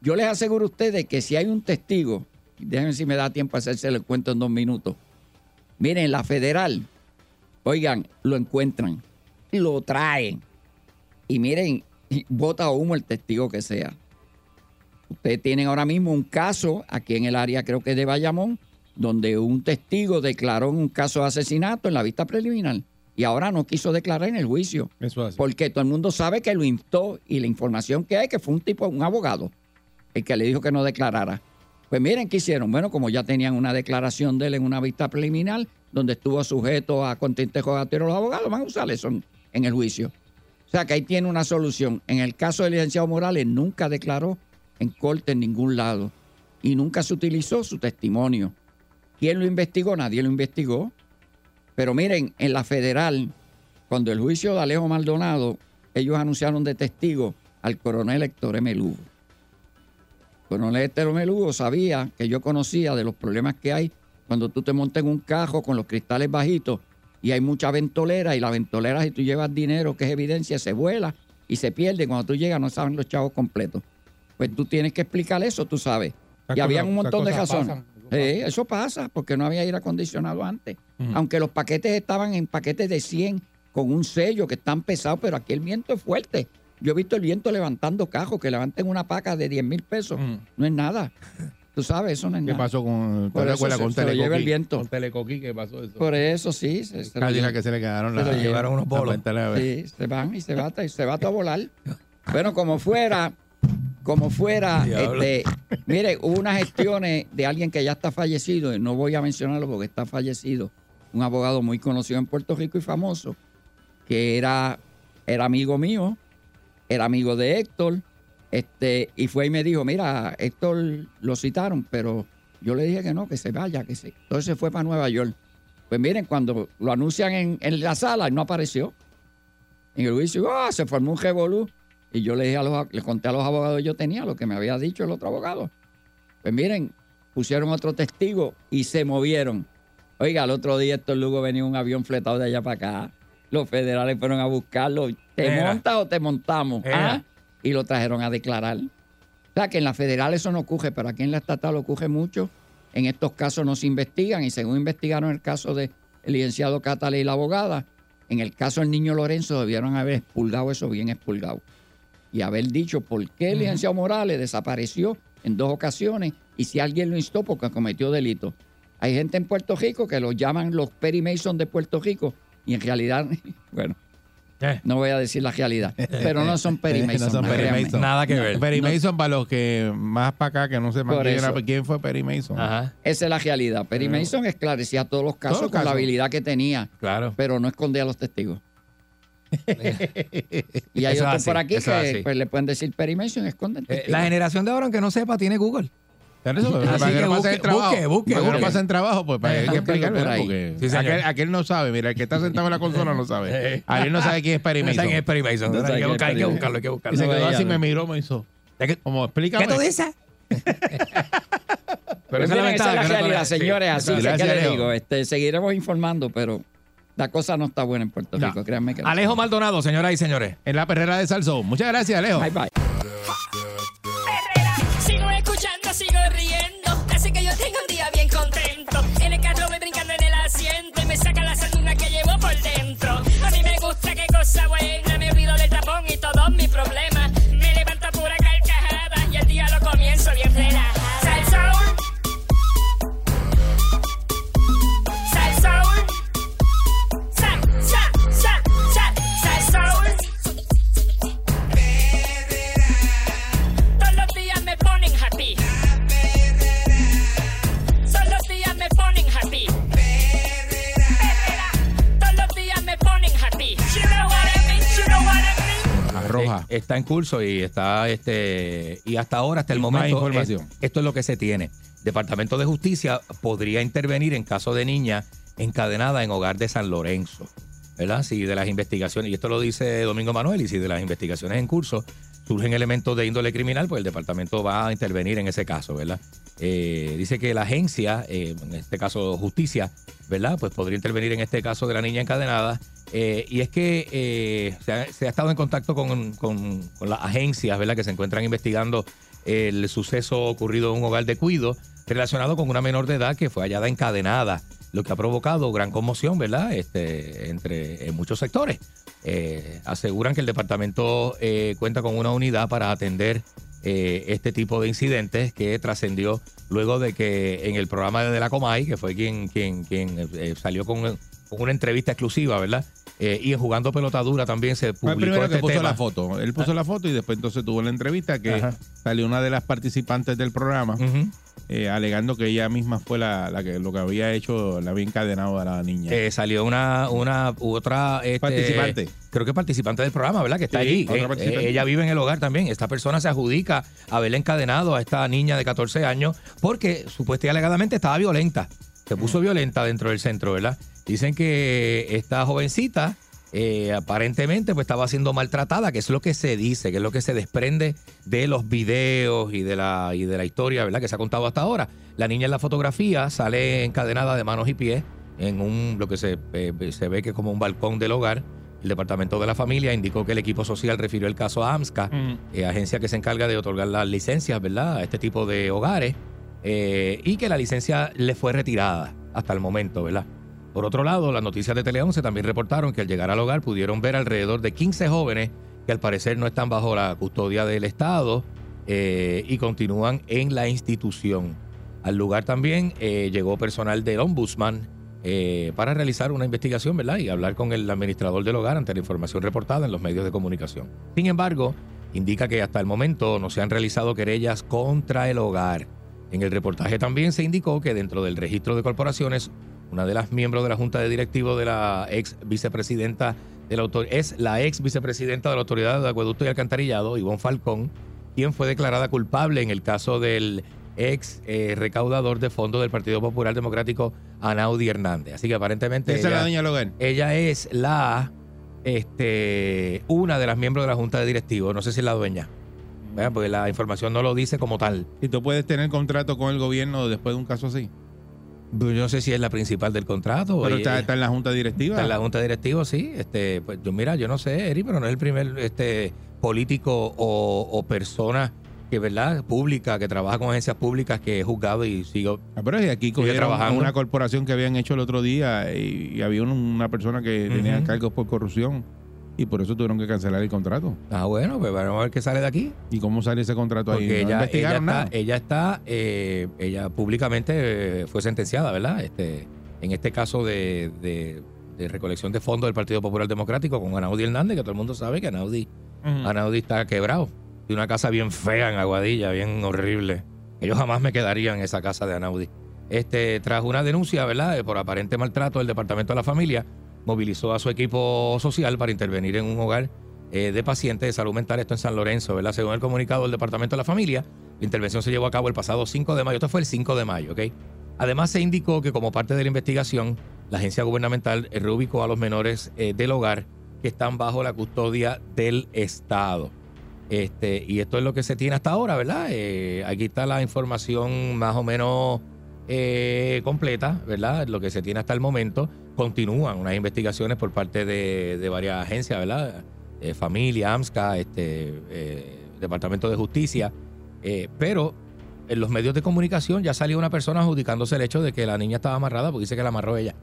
Yo les aseguro a ustedes que si hay un testigo, déjenme si me da tiempo a hacerse el cuento en dos minutos. Miren, la federal, oigan, lo encuentran, lo traen. Y miren, bota humo el testigo que sea. Ustedes tienen ahora mismo un caso aquí en el área, creo que de Bayamón, donde un testigo declaró un caso de asesinato en la vista preliminar y ahora no quiso declarar en el juicio. Eso. Porque todo el mundo sabe que lo instó y la información que hay que fue un tipo, un abogado, el que le dijo que no declarara. Pues miren qué hicieron. Bueno, como ya tenían una declaración de él en una vista preliminar, donde estuvo sujeto a contintejo gatero los abogados, van a usar eso en, en el juicio. O sea que ahí tiene una solución. En el caso del licenciado Morales, nunca declaró en corte en ningún lado y nunca se utilizó su testimonio. ¿Quién lo investigó? Nadie lo investigó. Pero miren, en la federal, cuando el juicio de Alejo Maldonado, ellos anunciaron de testigo al coronel Héctor M. Lugo. El coronel Héctor M. Lugo sabía que yo conocía de los problemas que hay cuando tú te montas en un cajo con los cristales bajitos y hay mucha ventolera y la ventolera si tú llevas dinero que es evidencia se vuela y se pierde. Cuando tú llegas no saben los chavos completos. Pues tú tienes que explicar eso, tú sabes. Y había un montón de razones. eso pasa porque no había aire acondicionado antes. Aunque los paquetes estaban en paquetes de 100 con un sello que están pesados, pero aquí el viento es fuerte. Yo he visto el viento levantando cajos que levanten una paca de 10 mil pesos. No es nada. Tú sabes, eso no es ¿Qué nada. pasó con, Por ¿te eso se- con se lo lleva el viento. Con Telecoqui, ¿qué pasó eso? Por eso sí. Se, se lo que se le quedaron Se la, lo llevaron unos de- Sí, se van y se va, y se va a volar. Bueno, como fuera, como fuera, Diablo. este, mire, hubo unas gestiones de alguien que ya está fallecido, y no voy a mencionarlo porque está fallecido, un abogado muy conocido en Puerto Rico y famoso, que era, era amigo mío, era amigo de Héctor, este, y fue y me dijo, mira, Héctor lo citaron, pero yo le dije que no, que se vaya, que se. Entonces se fue para Nueva York. Pues miren, cuando lo anuncian en, en la sala, no apareció. En el juicio, ¡ah! se formó un revolú. Y yo le dije a los, le conté a los abogados que yo tenía lo que me había dicho el otro abogado. Pues miren, pusieron otro testigo y se movieron. Oiga, el otro día Héctor Lugo venía un avión fletado de allá para acá. Los federales fueron a buscarlo. ¿Te montas o te montamos? ¿Ah? Y lo trajeron a declarar. O sea, que en la federal eso no ocurre, pero aquí en la estatal ocurre mucho. En estos casos no se investigan y según investigaron el caso del licenciado Catale y la abogada, en el caso del niño Lorenzo debieron haber expulgado eso bien expulgado y haber dicho por qué el licenciado Morales desapareció en dos ocasiones y si alguien lo instó porque cometió delito. Hay gente en Puerto Rico que los llaman los Perry Mason de Puerto Rico y en realidad, bueno, Eh. no voy a decir la realidad, pero no son Perry Eh, Mason. no son Perry. Mason. Nada que ver. Perry No. Mason, para los que más para acá, que no sepan Por quién, era- eso. quién fue Perry Mason. Ajá, Esa es la realidad. Perry Mason esclarecía todos los casos Todos los con la casos. habilidad que tenía, claro. pero no escondía a los testigos. y hay Eso es otros así, por aquí eso es que pues, le pueden decir Perry Mason, esconden Eh, testigos. la generación de ahora, aunque no sepa, tiene Google. Así para que, que no busque, pasen trabajo. busque, busque, para que no pasen trabajo, pues para Eh, que hay que explicar, por ahí. Porque Sí, aquel, aquel no sabe, mira, el que está sentado en la consola no sabe. Ariel no sabe quién es Perry No Mason. saben quién es Perry Mason. No Hay que quién es buscar- hay que buscarlo, hay que Y buscarlo. se No quedó así, me miró, me hizo. Como, explícame. ¿Qué tú dices? Pero esa es la realidad, señores. Así que, Gracias, ¿qué le digo? Este, seguiremos informando, pero la cosa no está buena en Puerto. Rico, créanme que no. Alejo Maldonado, señoras y señores. En la perrera de Salsón. Muchas gracias, Alejo. Bye, bye. Sigo riendo. Así que yo tengo un día bien contento. En el carro voy brincando en el asiento y me saca la sanduna que llevo por dentro. A mí me gusta, qué cosa buena. Está en curso y está este y hasta ahora, hasta el Y momento, información. eh, esto es lo que se tiene. Departamento de Justicia podría intervenir en caso de niña encadenada en hogar de San Lorenzo. ¿Verdad? Si de las investigaciones, y esto lo dice Domingo Manuel, y si de las investigaciones en curso surgen elementos de índole criminal, pues el departamento va a intervenir en ese caso, ¿verdad? Eh, dice que la agencia, eh, en este caso justicia, ¿verdad? Pues podría intervenir en este caso de la niña encadenada. Eh, y es que eh, se, ha, se ha estado en contacto con, con- con las agencias, ¿verdad? Que se encuentran investigando el suceso ocurrido en un hogar de cuido relacionado con una menor de edad que fue hallada encadenada, lo que ha provocado gran conmoción, ¿verdad? Este, entre en muchos sectores. Eh, aseguran que el departamento eh, cuenta con una unidad para atender eh, este tipo de incidentes que trascendió luego de que en el programa de la Comay, que fue quien, quien, quien eh, salió con, con una entrevista exclusiva, ¿verdad? Eh, y en Jugando Pelotadura también se Fue el publicó primero que este puso tema. la foto. Él puso la foto y después entonces tuvo la entrevista que Ajá. salió una de las participantes del programa eh, alegando que ella misma fue la, la que lo que había hecho, la había encadenado a la niña. Eh, salió una, una u otra este, Participante. Creo que participante del programa, ¿verdad? Que está Sí, allí. ella vive en el hogar también. Esta persona se adjudica haberle encadenado a esta niña de 14 años porque supuestamente alegadamente estaba violenta. Se puso violenta dentro del centro, ¿verdad? Dicen que esta jovencita eh, aparentemente pues estaba siendo maltratada, que es lo que se dice, que es lo que se desprende de los videos y de la, y de la historia, ¿verdad? Que se ha contado hasta ahora. La niña en la fotografía sale encadenada de manos y pies en un, lo que se, eh, se ve que es como un balcón del hogar. El Departamento de la Familia indicó que el equipo social refirió el caso a AMSCA, eh, agencia que se encarga de otorgar las licencias, ¿verdad?, a este tipo de hogares, eh, y que la licencia le fue retirada hasta el momento, ¿verdad? Por otro lado, las noticias de Tele 11 también reportaron que al llegar al hogar pudieron ver alrededor de 15 jóvenes que al parecer no están bajo la custodia del Estado eh, y continúan en la institución. Al lugar también eh, llegó personal del Ombudsman eh, para realizar una investigación, ¿verdad? Y hablar con el administrador del hogar ante la información reportada en los medios de comunicación. Sin embargo, indica que hasta el momento no se han realizado querellas contra el hogar. En el reportaje también se indicó que dentro del registro de corporaciones, una de las miembros de la Junta de Directivos de la ex vicepresidenta de la autor es la ex vicepresidenta de la Autoridad de Acueducto y Alcantarillado, Ivonne Falcón, quien fue declarada culpable en el caso del ex eh, recaudador de fondos del Partido Popular Democrático, Anaudi Hernández. Así que aparentemente Esa es la ella, doña del hogar. ella es la este una de las miembros de la Junta de Directivos, no sé si es la dueña. ¿verdad? Porque la información no lo dice como tal. Y tú puedes tener contrato con el gobierno después de un caso así. Yo no sé si es la principal del contrato. Pero está, está en la junta directiva. Está en la junta directiva, sí. Este, pues yo mira, yo no sé, Eri, pero no es el primer este político o, o persona que, ¿verdad? Pública, que trabaja con agencias públicas que he juzgado y sigo. Ah, pero y aquí trabajando. una corporación que habían hecho el otro día y, y había un- una persona que tenía cargos por corrupción y por eso tuvieron que cancelar el contrato. Ah, bueno, pues vamos a ver qué sale de aquí. ¿Y cómo sale ese contrato ahí? ¿No ella, ella investigaron está, nada? ella está, eh, ella públicamente eh, fue sentenciada, ¿verdad? Este, en este caso de, de- de recolección de fondos del Partido Popular Democrático con Anaudi Hernández, que todo el mundo sabe que. Anaudi está quebrado. De una casa bien fea en Aguadilla, bien horrible. Ellos jamás me quedaría en esa casa de Anaudi. Este, tras una denuncia, ¿verdad? Eh, Por aparente maltrato del Departamento de la Familia, movilizó a su equipo social para intervenir en un hogar eh, de pacientes de salud mental, esto en San Lorenzo, ¿verdad? Según el comunicado del Departamento de la Familia, la intervención se llevó a cabo el pasado 5 de mayo. Esto fue el 5 de mayo, ¿ok? Además, se indicó que como parte de la investigación, la agencia gubernamental reubicó a los menores eh, del hogar que están bajo la custodia del Estado. Este, y esto es lo que se tiene hasta ahora, ¿verdad? Eh, aquí está la información más o menos eh, completa, ¿verdad? Lo que se tiene hasta el momento. Continúan unas investigaciones por parte de, varias agencias, ¿verdad? Eh, familia, AMSCA, este, eh, Departamento de Justicia. Pero en los medios de comunicación ya salió una persona adjudicándose el hecho de que la niña estaba amarrada porque dice que la amarró ella.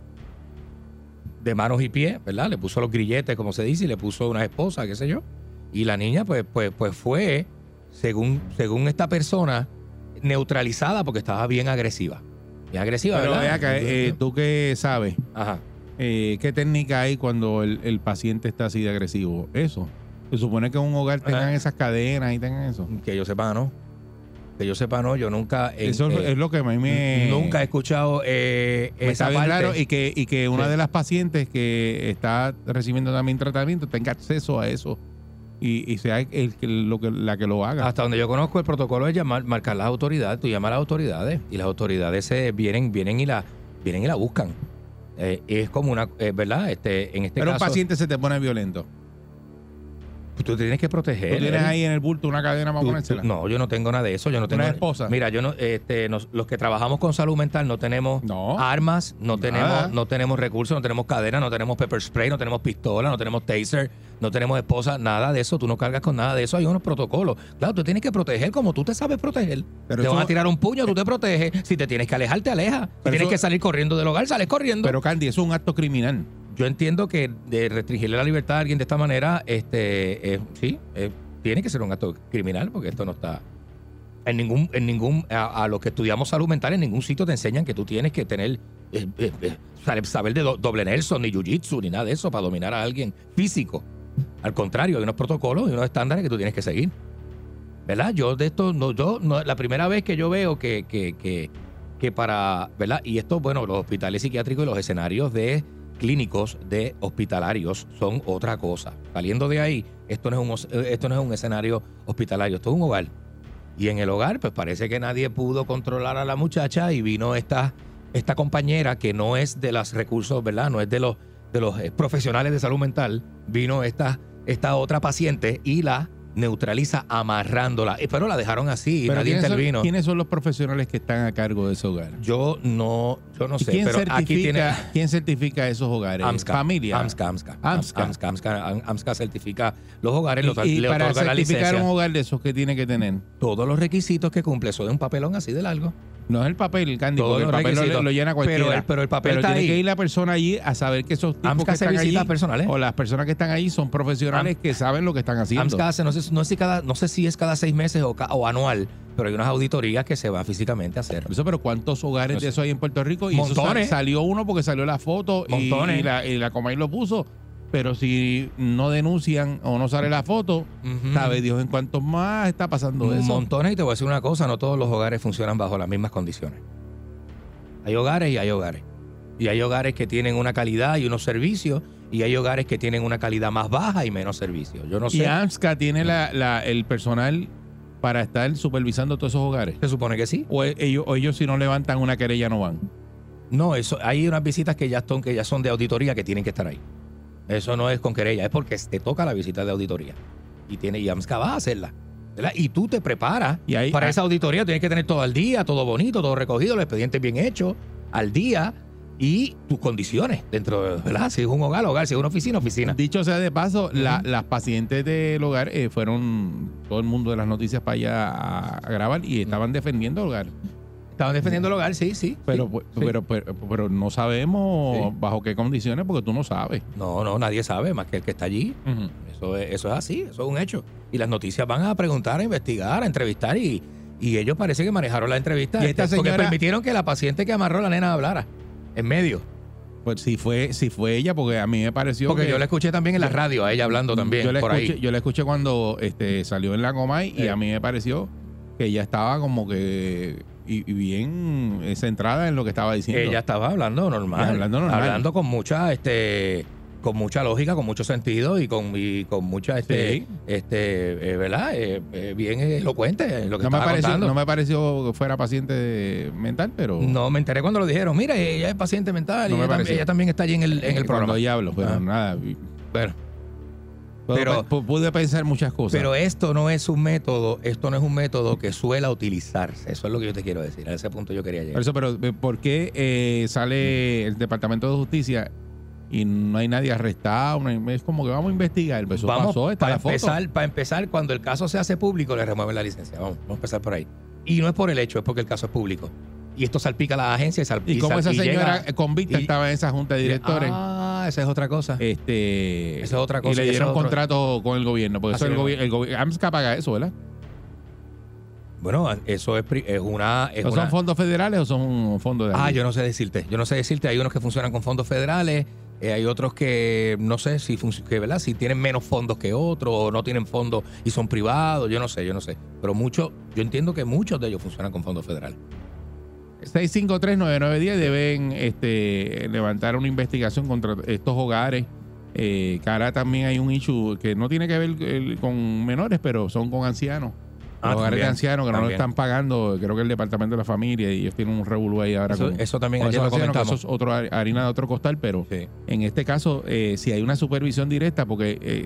De manos y pies, ¿verdad? Le puso los grilletes, como se dice, y le puso una esposa, qué sé yo. Y la niña, pues, pues, pues fue, según, según esta persona, neutralizada porque estaba bien agresiva. Bien agresiva, Pero ¿verdad? ve acá, eh, tú qué sabes, Ajá. Eh, ¿qué técnica hay cuando el, el paciente está así de agresivo? Eso. Se supone que en un hogar tengan Ajá. esas cadenas y tengan eso. Que yo sepa, no. Que yo sepa, no. Yo nunca. eso eh, es lo que a mí me... Nunca he escuchado eh, me esa está bien parte. claro y que, y que una Sí. de las pacientes que está recibiendo también tratamiento tenga acceso a eso y, y sea el, que lo que, la que lo haga. Hasta donde yo conozco el protocolo es llamar, marcar las autoridades. Tú llamas a las autoridades y las autoridades se vienen, vienen y la, vienen y la buscan. Eh, es como una, eh, ¿verdad? Este, en este Pero un caso, paciente se te pone violento. Tú tienes que proteger. Tú tienes ahí en el bulto una cadena para ponérsela. no, yo no tengo nada de eso. Yo no tengo. ¿Una esposa? Mira, yo no, este, nos- los que trabajamos con salud mental no tenemos No. armas, no Nada. tenemos, no tenemos recursos, no tenemos cadena, no tenemos pepper spray, no tenemos pistola, no tenemos taser, no tenemos esposa, nada de eso. Tú no cargas con nada de eso. Hay unos protocolos. Claro, tú tienes que proteger como tú te sabes proteger. Pero te eso- van a tirar un puño, tú te proteges. Si te tienes que alejar, te alejas. Si tienes eso- que salir corriendo del hogar, sales corriendo. Pero Candy, eso es un acto criminal. Yo entiendo que de restringirle la libertad a alguien de esta manera, este, eh, sí, eh, tiene que ser un acto criminal porque esto no está en ningún, en ningún, a, los que estudiamos salud mental en ningún sitio te enseñan que tú tienes que tener, eh, saber- de do- doble Nelson ni jiu-jitsu ni nada de eso para dominar a alguien físico. Al contrario, hay unos protocolos y unos estándares que tú tienes que seguir. ¿Verdad? Yo de esto, no, yo, no, la primera vez que yo veo que, que, que, que para, ¿verdad? Y esto, bueno, los hospitales psiquiátricos y los escenarios de clínicos de hospitalarios son otra cosa. Saliendo de ahí, esto no es un, eh, esto no es un escenario hospitalario, esto es un hogar. Y en el hogar, pues parece que nadie pudo controlar a la muchacha y vino esta, esta compañera que no es de los recursos, ¿verdad? No es de los de los eh, profesionales de salud mental, vino esta, esta otra paciente y la neutraliza amarrándola. Eh, Pero la dejaron así, nadie ¿quiénes son, intervino. quiénes son los profesionales que están a cargo de ese hogar? Yo no, yo no ¿Y sé, quién, pero aquí tiene certifica, ¿Quién certifica esos hogares? AMSCA. Familia. AMSCA, AMSCA. AMSCA. AMSCA, AMSCA, Am- AMSCA certifica los hogares, los- Y, y le para la certificar un hogar de esos que tiene que tener. Todos los requisitos que cumple, eso de un papelón así de largo. No es el papel, Candy, porque el papel lo, llena cualquiera. Pero el- pero el papel Pero está tiene ahí. que ir la persona allí a saber que esos tipos AMSCA que están allí personales. o las personas que están allí son profesionales que saben lo que están haciendo. AMSCA hace, no sé, no sé si cada, no sé si es cada seis meses o, o anual, pero hay unas auditorías que se van físicamente a hacer. Eso, pero ¿cuántos hogares No sé. de eso hay en Puerto Rico? Y eso salió uno porque salió la foto y, Montones. y la, y la Comay lo puso. Pero si no denuncian o no sale la foto, sabe Dios en cuántos más está pasando eso. Montones, y te voy a decir una cosa, no todos los hogares funcionan bajo las mismas condiciones. Hay hogares y hay hogares. Y hay hogares que tienen una calidad y unos servicios, y hay hogares que tienen una calidad más baja y menos servicios. Yo no Y sé. AMSCA tiene la, la- el personal para estar supervisando todos esos hogares. Se supone que sí. O e- ellos, o ellos si no levantan una querella no van. No, eso, hay unas visitas que ya son, que ya son de auditoría que tienen que estar ahí. Eso no es con querella, es porque te toca la visita de auditoría. Y tiene, y AMSCA va a hacerla. ¿verdad? Y tú te preparas Y ahí- para ah- esa auditoría, tienes que tener todo al día, todo bonito, todo recogido, los expedientes bien hechos, al día, y tus condiciones dentro de, ¿verdad? Si es un hogar, hogar, si es una oficina, oficina. Dicho sea de paso, la- las pacientes del hogar eh, fueron todo el mundo de las noticias para allá a, a grabar y estaban defendiendo el hogar. Estaban defendiendo el hogar, sí, sí. Pero, sí, pues, sí. pero, pero, pero no sabemos Sí. bajo qué condiciones porque tú no sabes. No, no, nadie sabe más que el que está allí. Eso es, eso es así, eso es un hecho. Y las noticias van a preguntar, a investigar, a entrevistar y, y ellos parece que manejaron la entrevista Y esta porque permitieron que la paciente que amarró a la nena hablara en medio. Pues si fue, si fue ella, porque a mí me pareció Porque que- yo la escuché también en la radio, a ella hablando también yo la por escuché, ahí. yo la escuché cuando este, salió en la Comay y Eh. a mí me pareció que ella estaba como que y, y bien centrada en lo que estaba diciendo. Ella estaba hablando normal, hablando normal. hablando con mucha este con mucha lógica, con mucho sentido y con y con mucha este Sí. este eh, ¿verdad? Eh, eh, bien elocuente en lo que no, me pareció, contando. no me pareció que fuera paciente mental, pero No, me enteré cuando lo dijeron. Mira, ella es paciente mental No y me ella, tam- pareció. ella también está allí en el, en el cuando programa. ella habló, pero Ah. nada. y- Pero, pude pensar muchas cosas. pero esto no es un método, esto no es un método que suela utilizarse. Eso es lo que yo te quiero decir. A ese punto yo quería Por llegar. eso, pero eh, ¿por qué eh, sale el Departamento de Justicia y no hay nadie arrestado? Es como que vamos a investigar. Pues eso Vamos, pasó, está para la foto. empezar, para empezar, cuando el caso se hace público, le remueven la licencia. Vamos, vamos a empezar por ahí. Y no es por el hecho, es porque el caso es público. Y esto salpica a la agencia y salpica. Y como esa señora convicta y- estaba en esa junta de directores. Ah, esa es otra cosa. este Esa es otra cosa, y le y dieron contrato con el gobierno porque eso el gobierno el gobi- AMSCA paga eso ¿verdad? Bueno, eso es, es una. Es ¿No una son fondos federales o son fondos de Ah, aquí? yo no sé decirte. Yo no sé decirte. Hay unos que funcionan con fondos federales. eh, hay otros que no sé si que, ¿verdad? si tienen menos fondos que otros o no tienen fondos y son privados. Yo no sé, yo no sé. Pero muchos, yo entiendo que muchos de ellos funcionan con fondos federales. 6539910 deben este, levantar una investigación contra estos hogares. Eh, que ahora también hay un issue que no tiene que ver eh, con menores, pero son con ancianos. Ah, Los hogares de ancianos que no lo están pagando, creo que el Departamento de la Familia, y ellos tienen un revolú ahí ahora Eso, con, eso también con lo ancianos, que comentamos. eso es otro harina de otro costal, pero Sí. en este caso, eh, si hay una supervisión directa, porque eh,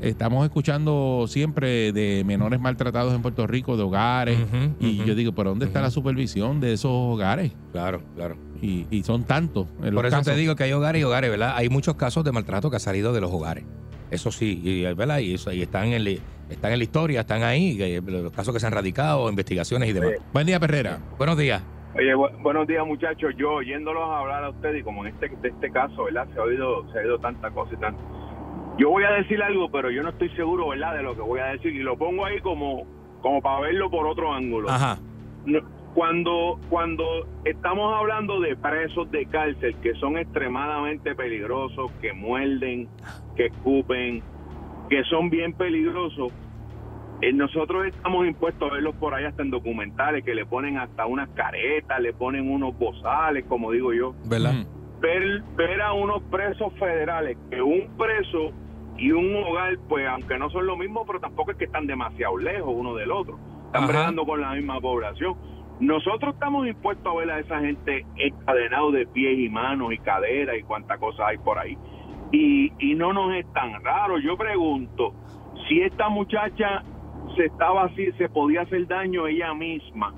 estamos escuchando siempre de menores maltratados en Puerto Rico, de hogares, y yo digo, ¿pero dónde está la supervisión de esos hogares? Claro, claro. Y, y son tantos. en los Por eso casos. te digo que hay hogares y hogares, ¿verdad? Hay muchos casos de maltrato que ha salido de los hogares. Eso sí, y, ¿verdad? Y, eso, y están, en, la- están en la historia, están ahí, que- los casos que se han radicado, investigaciones y demás. Buen día, Perrera. Buenos días. Oye, bu- buenos días muchachos. Yo oyéndolos hablar a ustedes y como en este de este caso, ¿verdad? Se ha oído se ha oído tanta cosa y tanto. Yo voy a decir algo, pero yo no estoy seguro, ¿verdad? De lo que voy a decir y lo pongo ahí como como para verlo por otro ángulo. Ajá. No, Cuando cuando estamos hablando de presos de cárcel que son extremadamente peligrosos, que muerden, que escupen, que son bien peligrosos, eh, nosotros estamos impuestos a verlos por ahí hasta en documentales que le ponen hasta unas caretas, le ponen unos bozales, como digo yo. ¿Verdad? Ver, ver a unos presos federales, que un preso y un hogar, pues aunque no son lo mismo, pero tampoco es que están demasiado lejos uno del otro. Están bregando con la misma población. Nosotros estamos impuestos a ver a esa gente encadenado de pies y manos y caderas y cuánta cosa hay por ahí. y, y no nos es tan raro. Yo pregunto, si esta muchacha se estaba así, se podía hacer daño ella misma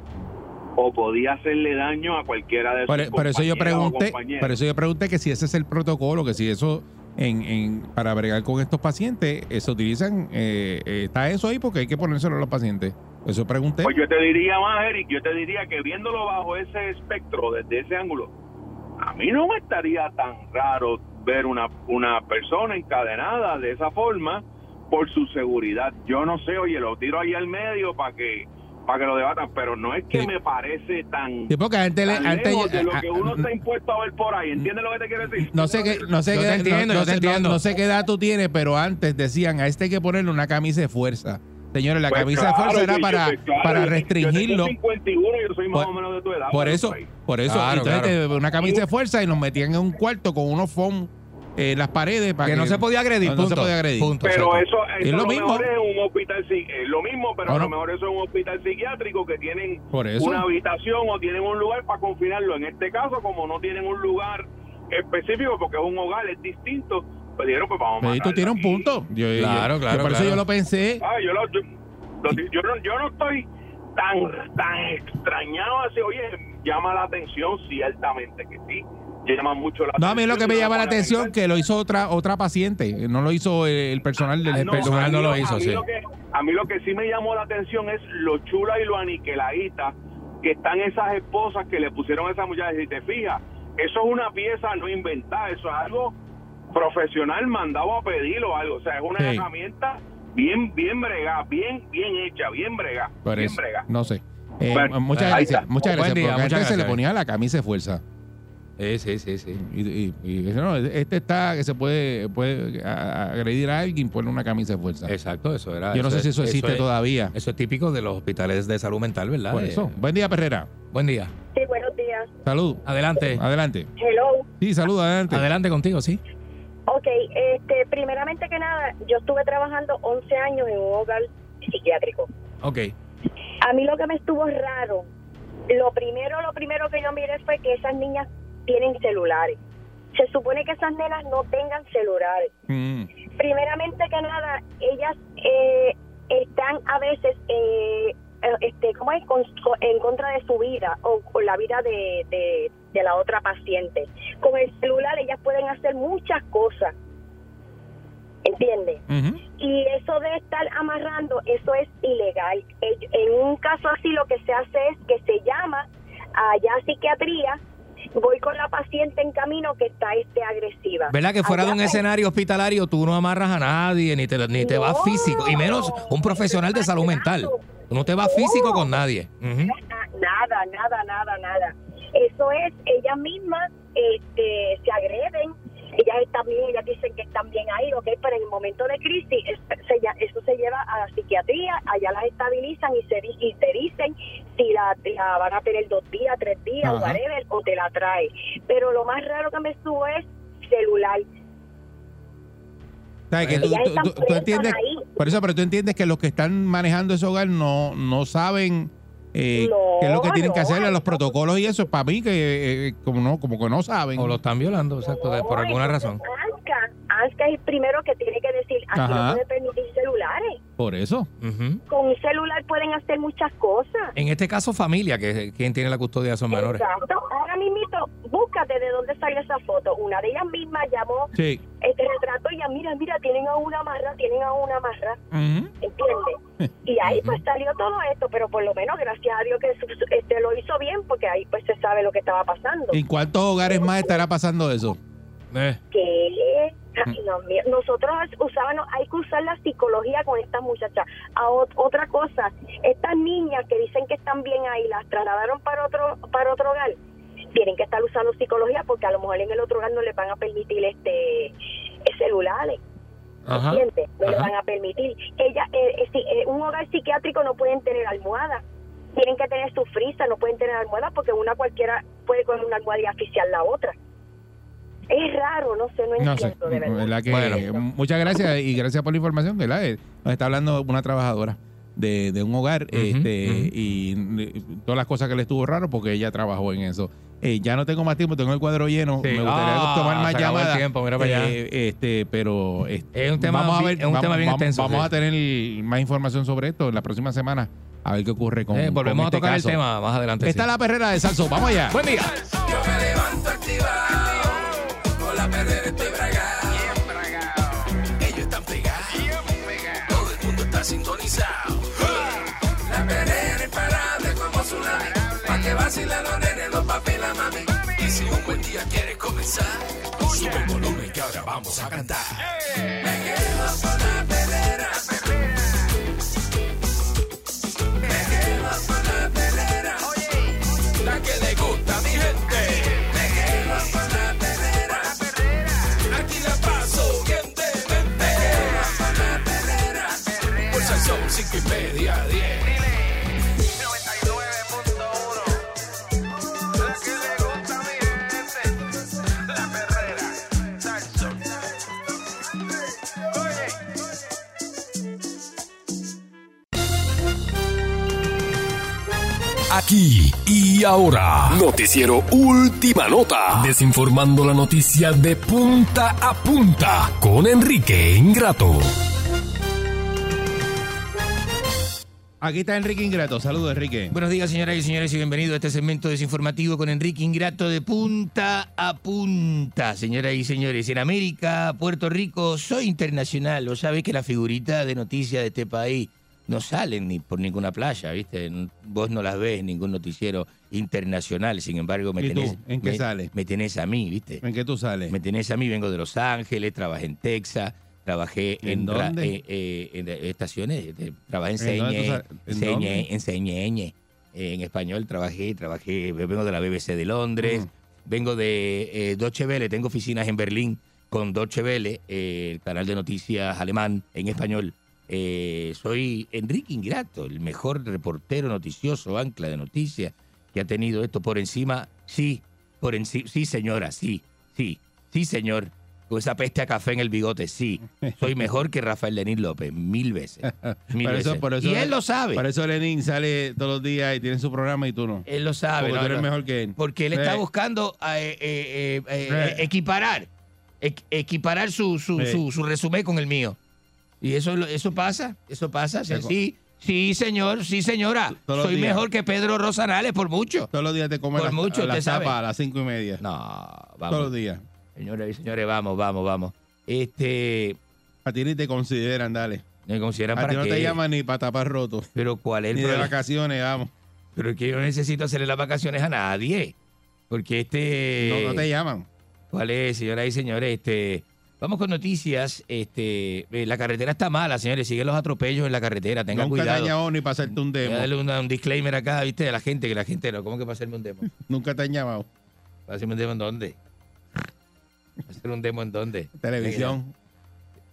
o podía hacerle daño a cualquiera de sus Por, por eso yo pregunté, por eso yo pregunté que si ese es el protocolo, que si eso en, en para bregar con estos pacientes eh, se utilizan, eh, eh, está eso ahí porque hay que ponérselo a los pacientes. Eso pregunté. Pues yo te diría más, Eric, yo te diría que viéndolo bajo ese espectro, desde ese ángulo, a mí no me estaría tan raro ver una, una persona encadenada de esa forma por su seguridad. Yo no sé, oye, lo tiro ahí al medio para que para que lo debatan, pero no es que Sí. me parece tan, Sí, porque antes, le- tan antes- lejos de lo que uno está impuesto a ver por ahí. ¿Entiendes lo que te quiero decir? no sé qué, no sé Yo qué, te entiendo, no, yo no entiendo. no- no sé qué edad tú tienes, pero antes decían a este hay que ponerle una camisa de fuerza. Señores, la Pues camisa claro, de fuerza era yo- para, yo- claro, para yo- Yo restringirlo. tengo 51 y yo soy más Por- o menos de tu edad. Por eso, ahí. por eso, Claro, entonces claro. te- una camisa de fuerza y nos metían en un cuarto con unos foam en las paredes para Que no se podía agredir, no, no se podía agredir. Punto, Pero eso, eso Es lo mismo. mejor es un hospital es lo mismo, pero a lo mejor eso es un hospital psiquiátrico que tienen Por eso. una habitación o tienen un lugar para confinarlo. En este caso, como no tienen un lugar específico porque es un hogar, es distinto, pues dijeron, pues vamos a tienes un punto. Yo, yo- Claro, yo claro, por eso yo lo pensé. Ah, yo, lo- yo, lo- yo no, yo no estoy tan, tan extrañado así, oye, llama la atención, ciertamente que sí, llama mucho la No, a mí lo que me llama la a atención analizar. que lo hizo otra otra paciente, no lo hizo el, personal del Ah, El personal a no lo a hizo, mí sí. Lo que, a mí lo que sí me llamó la atención es lo chula y lo aniquiladita que están esas esposas que le pusieron a esa muchacha. Si te fijas, eso es una pieza no inventada, eso es algo profesional mandado a pedir o algo. O sea, es una Sí. herramienta bien, bien bregada, bien, bien hecha, bien bregada. Por bien eso, bregada. no sé. Eh, Bueno, muchas gracias, muchas gracias. día, porque muchas antes se le ponía la camisa de fuerza. Sí, sí, sí, sí. Y, y- y dice, no, este está que se puede, puede agredir a alguien, ponle una camisa de fuerza. Exacto, eso era. Yo no sé es- si eso existe es- todavía. Eso es típico de los hospitales de salud mental, ¿verdad? Por Eh, eso. Buen día, Perrera. Buen día. Sí, buenos días. Salud. Adelante. Adelante. Hello. Sí, salud, adelante. Adelante contigo, sí. Ok, este, primeramente que nada, yo estuve trabajando 11 años en un hogar psiquiátrico. Ok. A mí lo que me estuvo raro, lo primero, lo primero que yo miré fue que esas niñas tienen celulares. Se supone que esas nenas no tengan celulares. Mm. Primeramente que nada, ellas eh, están a veces, eh, eh, este, ¿cómo es? Con- en contra de su vida o con la vida de, de, de la otra paciente. Con el celular ellas pueden hacer muchas cosas. ¿Entiendes? Y eso de estar amarrando, eso es ilegal. Eh, En un caso así lo que se hace es que se llama allá a psiquiatría, voy con la paciente en camino que está este agresiva. ¿Verdad que fuera de un escenario hospitalario tú no amarras a nadie, ni te, ni te vas físico, y menos un profesional de salud mental? No te vas físico con nadie. Nada, nada, nada, nada. Eso es, ellas mismas este, se agreden, ellas están bien, ellas dicen que están bien ahí, ok, pero en el momento de crisis eso se lleva a la psiquiatría, allá las estabilizan y se, y te dicen si la, la van a tener dos días, tres días, Ajá. whatever, o te la trae. Pero lo más raro que me estuvo es celular. Sea, que tú, entiendes, ahí. por eso, pero tú entiendes que los que están manejando ese hogar no, no saben eh, No, qué es lo que tienen que no, hacer, no. los protocolos y eso, para mí que eh, como no como que no saben. O lo están violando, exacto, por No, alguna entonces, razón. ANSCA es el primero que tiene que decir, aquí Ajá. no puede permitir celulares. Por eso. Ujú. Con un celular pueden hacer muchas cosas. En este caso, familia, que es quien tiene la custodia de esos menores. Exacto. Ahora mismito, búscate de dónde salió esa foto. Una de ellas mismas llamó, Sí. este retrato y ya, mira, mira, tienen a una amarra, tienen a una amarra, Ujú. ¿entiendes? Y ahí pues salió todo esto, pero por lo menos gracias a Dios que su- su- este lo hizo bien, porque ahí pues se sabe lo que estaba pasando. ¿En cuántos hogares más estará pasando eso? Eh, Dios mío. nosotros usábamos, hay que usar la psicología con estas muchachas. A ot- otra cosa, estas niñas que dicen que están bien ahí, las trasladaron para otro para otro hogar, tienen que estar usando psicología porque a lo mejor en el otro hogar no les van a permitir este eh, celulares. Ajá. ¿entiendes? No le Ajá. van a permitir. Ella, eh, eh, si, eh, un hogar psiquiátrico no pueden tener almohada. Tienen que tener su frisa, no pueden tener almohada porque una cualquiera puede coger una almohada y asfixiar la otra. Es raro, no sé, no No sé. entiendo de verdad. ¿verdad que- Bueno. muchas gracias y gracias por la información, ¿verdad? Eh, Nos está hablando una trabajadora de, de un hogar este, ujú. y eh, todas las cosas que le estuvo raro porque ella trabajó en eso. Eh, ya no tengo más tiempo, tengo el cuadro lleno. Sí. Me gustaría Ah, tomar más llamadas. tiempo, mira para allá. Eh, este, pero este, Es un tema vamos a ver, es un vamos, tema bien vamos- extenso, vamos sí. a tener más información sobre esto en la próxima semana. A ver qué ocurre con, Eh, volvemos con a este tocar caso. el tema más adelante. Está sí. la perrera de Salso. Vamos allá. Buen día. Yo me levanto activado, con la perrera estoy bragado. Ellos están pegados, todo el mundo está sintonizado. Vacilen los nenes, los papi y la mami. Y si un buen día quieres comenzar, sube el volumen que ahora vamos a cantar. Me quedo con la Aquí y ahora, Noticiero Última Nota, desinformando la noticia de punta a punta con Enrique Ingrato. Aquí está Enrique Ingrato. Saludos, Enrique. Buenos días, señoras y señores, y bienvenido a este segmento desinformativo con Enrique Ingrato de punta a punta. Señoras y señores, en América, Puerto Rico, soy internacional. Lo sabe que la figurita de noticias de este país no salen ni por ninguna playa, ¿viste? Vos no las ves en ningún noticiero internacional. Sin embargo, me ¿Y tú? tenés. ¿En qué me- sale? Me tenés a mí, ¿viste? ¿En qué tú sales? Me tenés a mí, vengo de Los Ángeles, trabajé en Texas, trabajé ¿En en, ra- dónde? eh, eh, en estaciones, trabajé en ¿En dónde tú Señe, en Señe, en español trabajé, trabajé, vengo de la BBC de Londres, Ujú. vengo de eh, Deutsche Welle, tengo oficinas en Berlín con Deutsche Welle, eh, el canal de noticias alemán en español. Eh, soy Enrique Ingrato, el mejor reportero noticioso, ancla de noticias que ha tenido esto por encima. Sí, por encima. Sí, señora, sí, sí, sí, señor. Con esa peste a café en el bigote, sí. Soy mejor que Rafael Lenín López, mil veces. Mil Por eso- por eso- y él lo sabe. Por eso Lenin sale todos los días y tiene su programa y tú no. Él lo sabe. Porque ¿no? tú eres No. mejor que él. Porque él está buscando eh, eh, equiparar, equ- equiparar su, su, su, su resumen con el mío. Y eso, eso pasa, eso pasa. Sí, sí, sí, señor, sí, señora. Todos Soy días. mejor que Pedro Rosanales por mucho. Todos los días te comen Por las, mucho, usted sabe. tapas a las cinco y media. No, Todos vamos. los días. Señoras y señores, vamos, vamos, vamos. Este, A ti ni te consideran, dale. me consideran A ti para no qué. te llaman ni para tapar roto. Pero cuál es el Ni de problema? vacaciones, vamos. Pero es que yo no necesito hacerle las vacaciones a nadie. Porque este. No, no te llaman. ¿Cuál es, señoras y señores? Este, vamos con noticias. Este, eh, la carretera está mala, señores. Siguen los atropellos en la carretera. Tengan Nunca te cuidado. han llamado ni para hacerte un Voy demo. a darle una- un disclaimer acá, viste, a la gente, que la gente no. ¿Cómo que para hacerme un demo? Nunca te han llamado. ¿Para hacerme un demo en dónde? ¿Para hacer un demo en dónde? Televisión.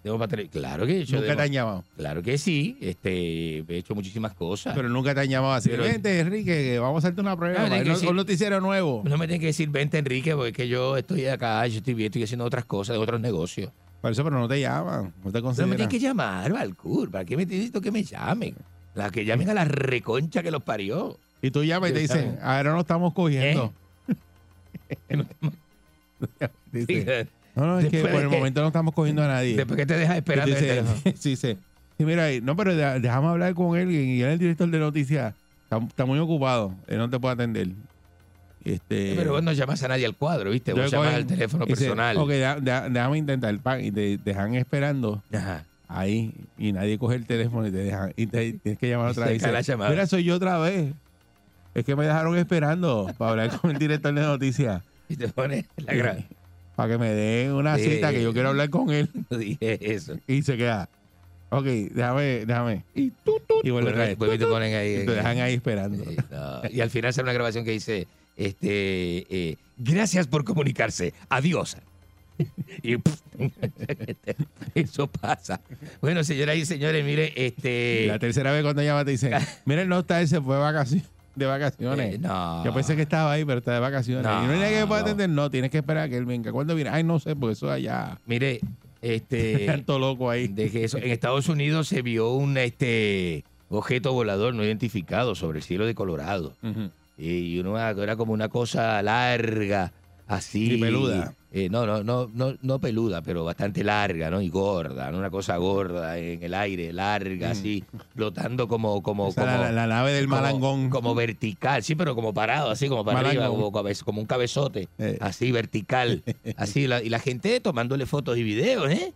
Para Claro que hecho Nunca te han llamado. Claro que sí. Este, he hecho muchísimas cosas. Pero nunca te han llamado así. Pero- Vente, Enrique, que vamos a hacerte una prueba. No, un, decir- un noticiero nuevo. no me tienen que decir vente, Enrique, porque es que yo estoy acá, yo estoy bien, estoy haciendo otras cosas, de otros negocios. Por eso, pero no te llaman. No te No me consideran. tienen que llamar, Balcour. ¿Para qué me necesito que me llamen? La que llamen a la reconcha que los parió. Y tú llamas y te dicen, ahora no estamos cogiendo. Dice, no, no, es que por el momento no estamos cogiendo a nadie. Después que te dejas esperando el teléfono. sí, sí. Sí, mira, ahí, no, pero de- déjame hablar con él y él es el director de noticias. Está, está muy ocupado. Él no te puede atender. Este, Pero vos no llamas a nadie al cuadro, ¿viste? Vos llamas al teléfono dice, personal. ok, deja- deja- déjame intentar. pan", y te dejan esperando Ajá. ahí y nadie coge el teléfono y te dejan. Y te, tienes que llamar otra vez. Mira, soy yo otra vez. Es que me dejaron esperando para hablar con el director de noticias. Y te pones la gra- Para que me den una Sí. cita que yo quiero hablar con él. Dije eso. Y se queda. Ok, déjame, déjame. Y, y vuelve otra vez. Vuelve y te ponen ahí. Y te dejan ahí esperando. Sí, no. Y al final sale una grabación que dice, este, eh, gracias por comunicarse, adiós. y pff, eso pasa. Bueno, señoras y señores, mire, este... La tercera vez cuando llama te dicen, mira, él no está, él se fue vacaciones. De vacaciones. eh, no. Yo pensé que estaba ahí, pero está de vacaciones. No, y no hay nadie que pueda atender. No, tienes que esperar a que él venga. ¿Cuándo viene? Ay, no sé, porque eso allá. Mire, este... Tanto loco ahí. de que eso, en Estados Unidos se vio un, este, objeto volador no identificado sobre el cielo de Colorado. Ujú. Y uno era como una cosa larga, así. Sí, peluda. Eh, no, no, no, no, no peluda, pero bastante larga, ¿no? Y gorda, ¿no? Una cosa gorda en el aire, larga, así, flotando como, como, Mm. Como la, la nave del como- malangón. Como vertical, sí, pero como parado, así como para arriba, como, un cabezote, Eh. así vertical, así, la- y la gente tomándole fotos y videos, ¿eh?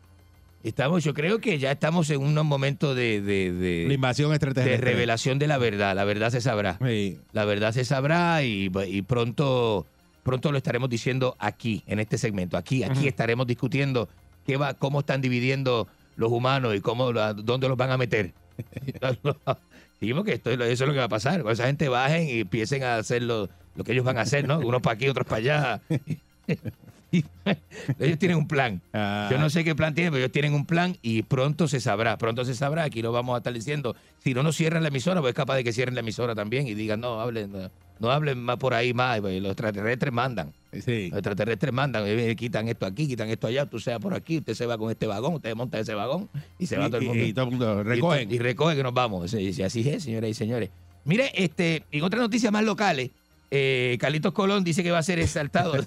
Estamos, yo creo que ya estamos en un momento de, de, de- la invasión de extraterrestre. revelación de la verdad. La verdad se sabrá. Sí. La verdad se sabrá y, y pronto, pronto lo estaremos diciendo aquí, en este segmento. Aquí, aquí estaremos discutiendo qué va, cómo están dividiendo los humanos y cómo, la- dónde los van a meter. Dijimos que esto, eso es lo que va a pasar. Cuando esa gente bajen y empiecen a hacer lo, lo que ellos van a hacer, ¿no? Unos para aquí, otros para allá. Y ellos tienen un plan. Ah, Yo no sé qué plan tienen, pero ellos tienen un plan y pronto se sabrá. Pronto se sabrá. Aquí lo vamos a estar diciendo. Si no nos cierran la emisora, pues es capaz de que cierren la emisora también y digan, no, hablen, no, no hablen más por ahí más. Pues Los extraterrestres mandan. Sí. Los extraterrestres mandan. eh, Quitan esto aquí, quitan esto allá. Tú sea por aquí, usted se va con este vagón, usted monta ese vagón y se va todo el Y- mundo. y- y todo el mundo Y, recogen. y recoge que nos vamos. Sí, así es, señoras y señores. Mire, este, en otras noticias más locales, eh, Carlitos Colón dice que va a ser exaltado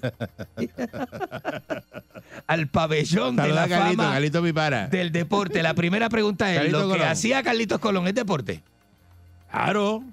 al pabellón de Saluda la Carlito, fama Carlito pana. del deporte. La primera pregunta es, Carlitos ¿lo que Colón. hacía Carlitos Colón es deporte? Claro.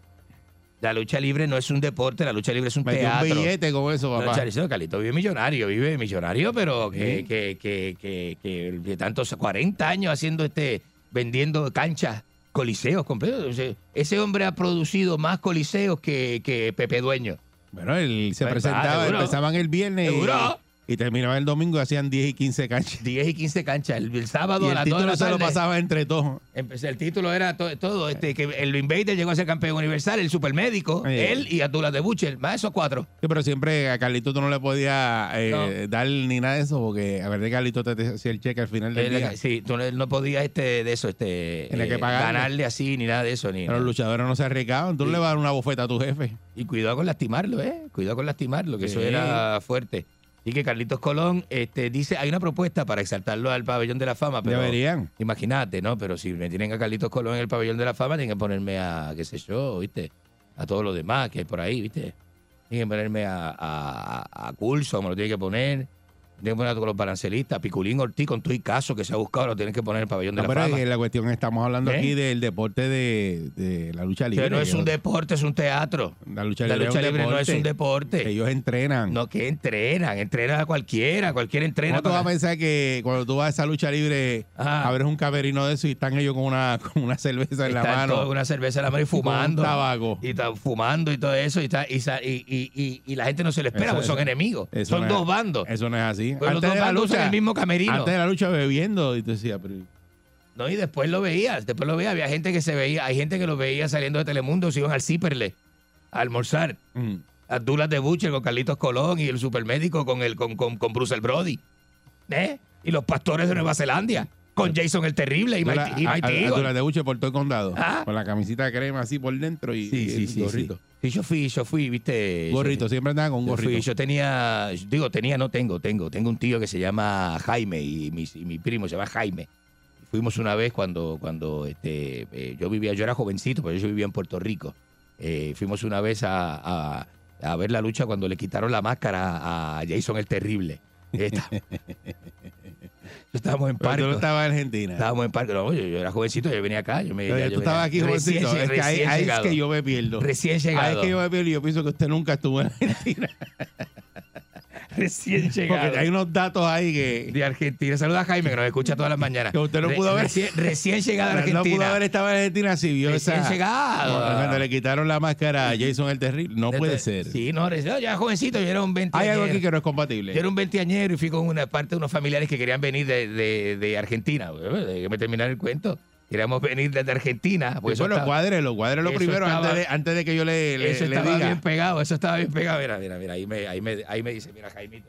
La lucha libre no es un deporte, la lucha libre es un Metió un teatro. billete con eso, No, papá. Charicito, Carlito vive millonario, vive millonario, pero que, Sí. que, que, que, que de tantos 40 años haciendo este, vendiendo canchas, coliseos completos. O sea, ese hombre ha producido más coliseos que, que Pepe Dueño. Bueno, él se Pues, presentaba, empezaban el viernes y, Seguro. Y terminaban el domingo y hacían 10 y 15 canchas. 10 y 15 canchas. El, el sábado Y a el las 2 de se lo pasaba entre todos. Empecé, el título era to- todo, este, que el Invader llegó a ser campeón universal, el supermédico, Sí. él y Abdullah de Butcher, más esos cuatro. Sí, pero siempre a Carlito tú no le podías eh, dar ni nada de eso porque a ver de Carlito te te hacía el cheque al final del Él, día. sí, tú no, podías este, de eso, este, que pagarle. ganarle así, ni nada de eso. Ni, Pero los luchadores no se arriesgaban. Tú Sí. le vas a dar una bofeta a tu jefe. Y cuidado con lastimarlo, ¿eh? Cuidado con lastimarlo, que eso era fuerte. Y que Carlitos Colón este, dice, hay una propuesta para exaltarlo al pabellón de la fama, pero Deberían. imagínate, ¿no? Pero si me tienen a Carlitos Colón en el pabellón de la fama, tienen que ponerme a, qué sé yo, ¿viste? A todos los demás que hay por ahí, ¿viste? Tienen que ponerme a, a, a Coulson, me lo tienen que poner. Tienen que poner todos los balancelistas, Piculín Ortiz con todo y caso que se ha buscado, lo tienen que poner en el pabellón de la pero fama. la cuestión estamos hablando ¿Eh? aquí del deporte de, de la lucha libre. no es un deporte, es un teatro. La lucha La libre, es libre no es un deporte. Ellos entrenan. No, que entrenan, entrenan a cualquiera, cualquiera entrena. ¿Cómo tú vas a pensar que cuando tú vas a esa lucha libre, Ajá. abres un camerino de eso y están ellos con una, con una cerveza en la mano? con una cerveza en la mano y con un fumando. tabaco. Y están fumando y todo eso. Y, está- y, y, y- y- y la gente no se le espera Eso- porque son eso- enemigos. eso Son no es- dos bandos. Eso no es así. Pues los dos bandos usan el mismo camerino. Antes de la lucha bebiendo, y tú decías, pero No, y después lo veías, después lo veías. Había gente que se veía, hay gente que lo veía saliendo de Telemundo, se iban al Ciperle a almorzar. mm, Abdullah de Butcher con Carlitos Colón y el supermédico con el con, con, con Bruce el Brody. ¿Eh? Y los pastores de Nueva Zelanda con Jason el Terrible y Mighty, y Mighty Eagle. por todo el condado. Ah. Con la camisita de crema así por dentro y, Sí, y sí, el sí, gorrito. sí. Sí, yo fui, yo fui, viste. Gorrito, siempre andaba con un Yo, fui, gorrito. yo tenía, digo, tenía, no tengo, tengo. Tengo un tío que se llama Jaime y mi, y mi primo se llama Jaime. Fuimos una vez cuando, cuando este, eh, yo vivía, yo era jovencito, pero yo vivía en Puerto Rico. Eh, fuimos una vez a, a- a ver la lucha cuando le quitaron la máscara a Jason el Terrible. Esta- Estábamos en Pero tú no estabas en Argentina. Estábamos en parque. No, yo, yo era jovencito, yo venía acá. Yo me, Pero ya tú yo estabas aquí, venía- jovencito. recién- Es que ahí, recién ahí es llegado. que yo me pierdo. Recién Ahí es llegado. que yo me pierdo y yo pienso que usted nunca estuvo en Argentina. Recién llegado. Porque hay unos datos ahí que, de Argentina. Saluda a Jaime, que nos escucha todas las mañanas. que usted no Re- pudo haber. Recién, recién llegado a No Argentina. pudo haber estado en Argentina si vio Recién esa. llegado. Cuando le quitaron la máscara a Jason el Terrible. No puede ser. Sí, no, recién- ya jovencito, yo era un 20 Hay algo aquí que no es compatible. Yo era un veinteañero y fui con una parte de unos familiares que querían venir de, de- de Argentina. Déjame me terminar el cuento. Queríamos venir desde Argentina. Pues bueno, estaba- cuádrelo, cuádrelo primero estaba- antes, de, antes de que yo le, le, eso le estaba diga. bien pegado, eso estaba bien pegado. Mira, mira, mira, ahí me, ahí me, ahí me dice, mira, Jaimito.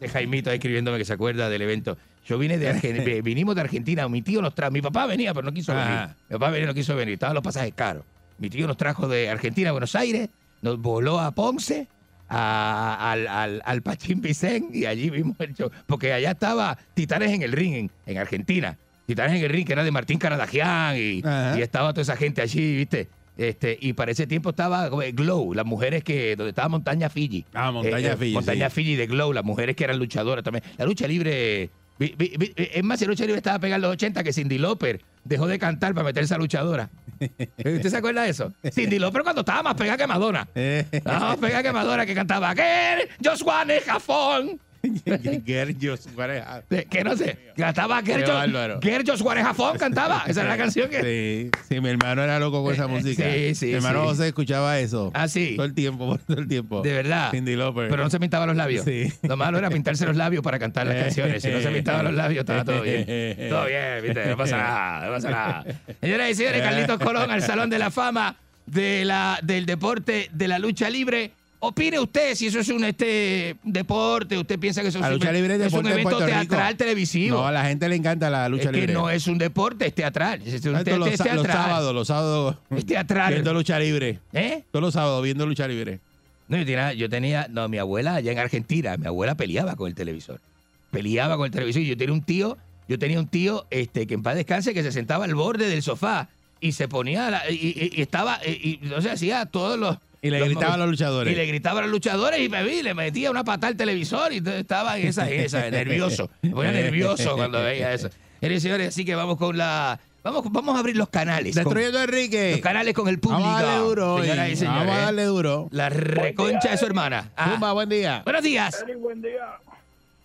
Ese Jaimito ahí escribiéndome que se acuerda del evento. Yo vine de Argentina, vinimos de Argentina, mi tío nos trajo, mi papá venía, pero no quiso venir. Ajá. Mi papá venía, no quiso venir, estaban los pasajes caros. Mi tío nos trajo de Argentina a Buenos Aires, nos voló a Ponce, a- al, al, al Pachín Vicén, y allí vimos el show. Porque allá estaba Titanes en el ring, en, en Argentina. Titanes en el ring, que era de Martín Caradagian y, estaba toda esa gente allí, ¿viste? Este, y para ese tiempo estaba eh, Glow, las mujeres que, donde estaba Montaña Fiji. Ah, Montaña Eh, eh, Fiji, Montaña sí. Fiji de Glow, las mujeres que eran luchadoras también. La lucha libre. vi- vi- vi- Es más, si la lucha libre estaba pegada en los 80 que Cindy Lauper dejó de cantar para meterse a luchadora. ¿Usted se acuerda de eso? Cindy Lauper cuando estaba más pegada que Madonna. Estaba más pegada que Madonna que cantaba Girl, just have fun. Gergios, pareja. De- Que no sé, cantaba wanna have fun, cantaba. Esa era la canción que. Sí, sí, mi hermano era loco con esa música. Sí, sí, Mi hermano. José escuchaba eso. Ah, sí. Todo el tiempo, todo el tiempo. De verdad. Cindy Lauper. Pero no se pintaba los labios. Sí. Lo malo era pintarse los labios para cantar las canciones. Si no se pintaba los labios, estaba todo bien. Todo bien, ¿viste? No pasa nada, no pasa nada. Señoras y señores, Carlitos Colón al Salón de la Fama de la, del deporte de la lucha libre. Opine usted si eso es un este deporte, usted piensa que eso La es, un- lucha libre es es un evento Rico. teatral televisivo. No, a la gente le encanta la lucha es que libre. no es un deporte, es teatral. Es, un Esto te- los, es sa- los teatral. sábados, los sábados. Es teatral. Viendo lucha libre. ¿Eh? Todos los sábados viendo lucha libre. No, yo tenía, yo tenía, no, mi abuela allá en Argentina, mi abuela peleaba con el televisor. Peleaba con el televisor. Y yo tenía un tío, yo tenía un tío, este, que en paz descanse, que se sentaba al borde del sofá y se ponía, la- y, y- y estaba, y, y, o sea, hacía todos los... Y le los gritaba a los luchadores. Y le gritaba a los luchadores y me vi, le metía una patada al televisor y entonces estaba en esa, en esa, nervioso. Me ponía nervioso cuando veía eso. Señores y señores, así que vamos con la... Vamos, vamos a abrir los canales. con- Destruyendo a Enrique. los canales con el público. Vamos a darle duro hoy. Señoras y señores. Vamos a darle duro. La reconcha de su hermana. Ah. Zumba, buen día. Buenos días. buen día.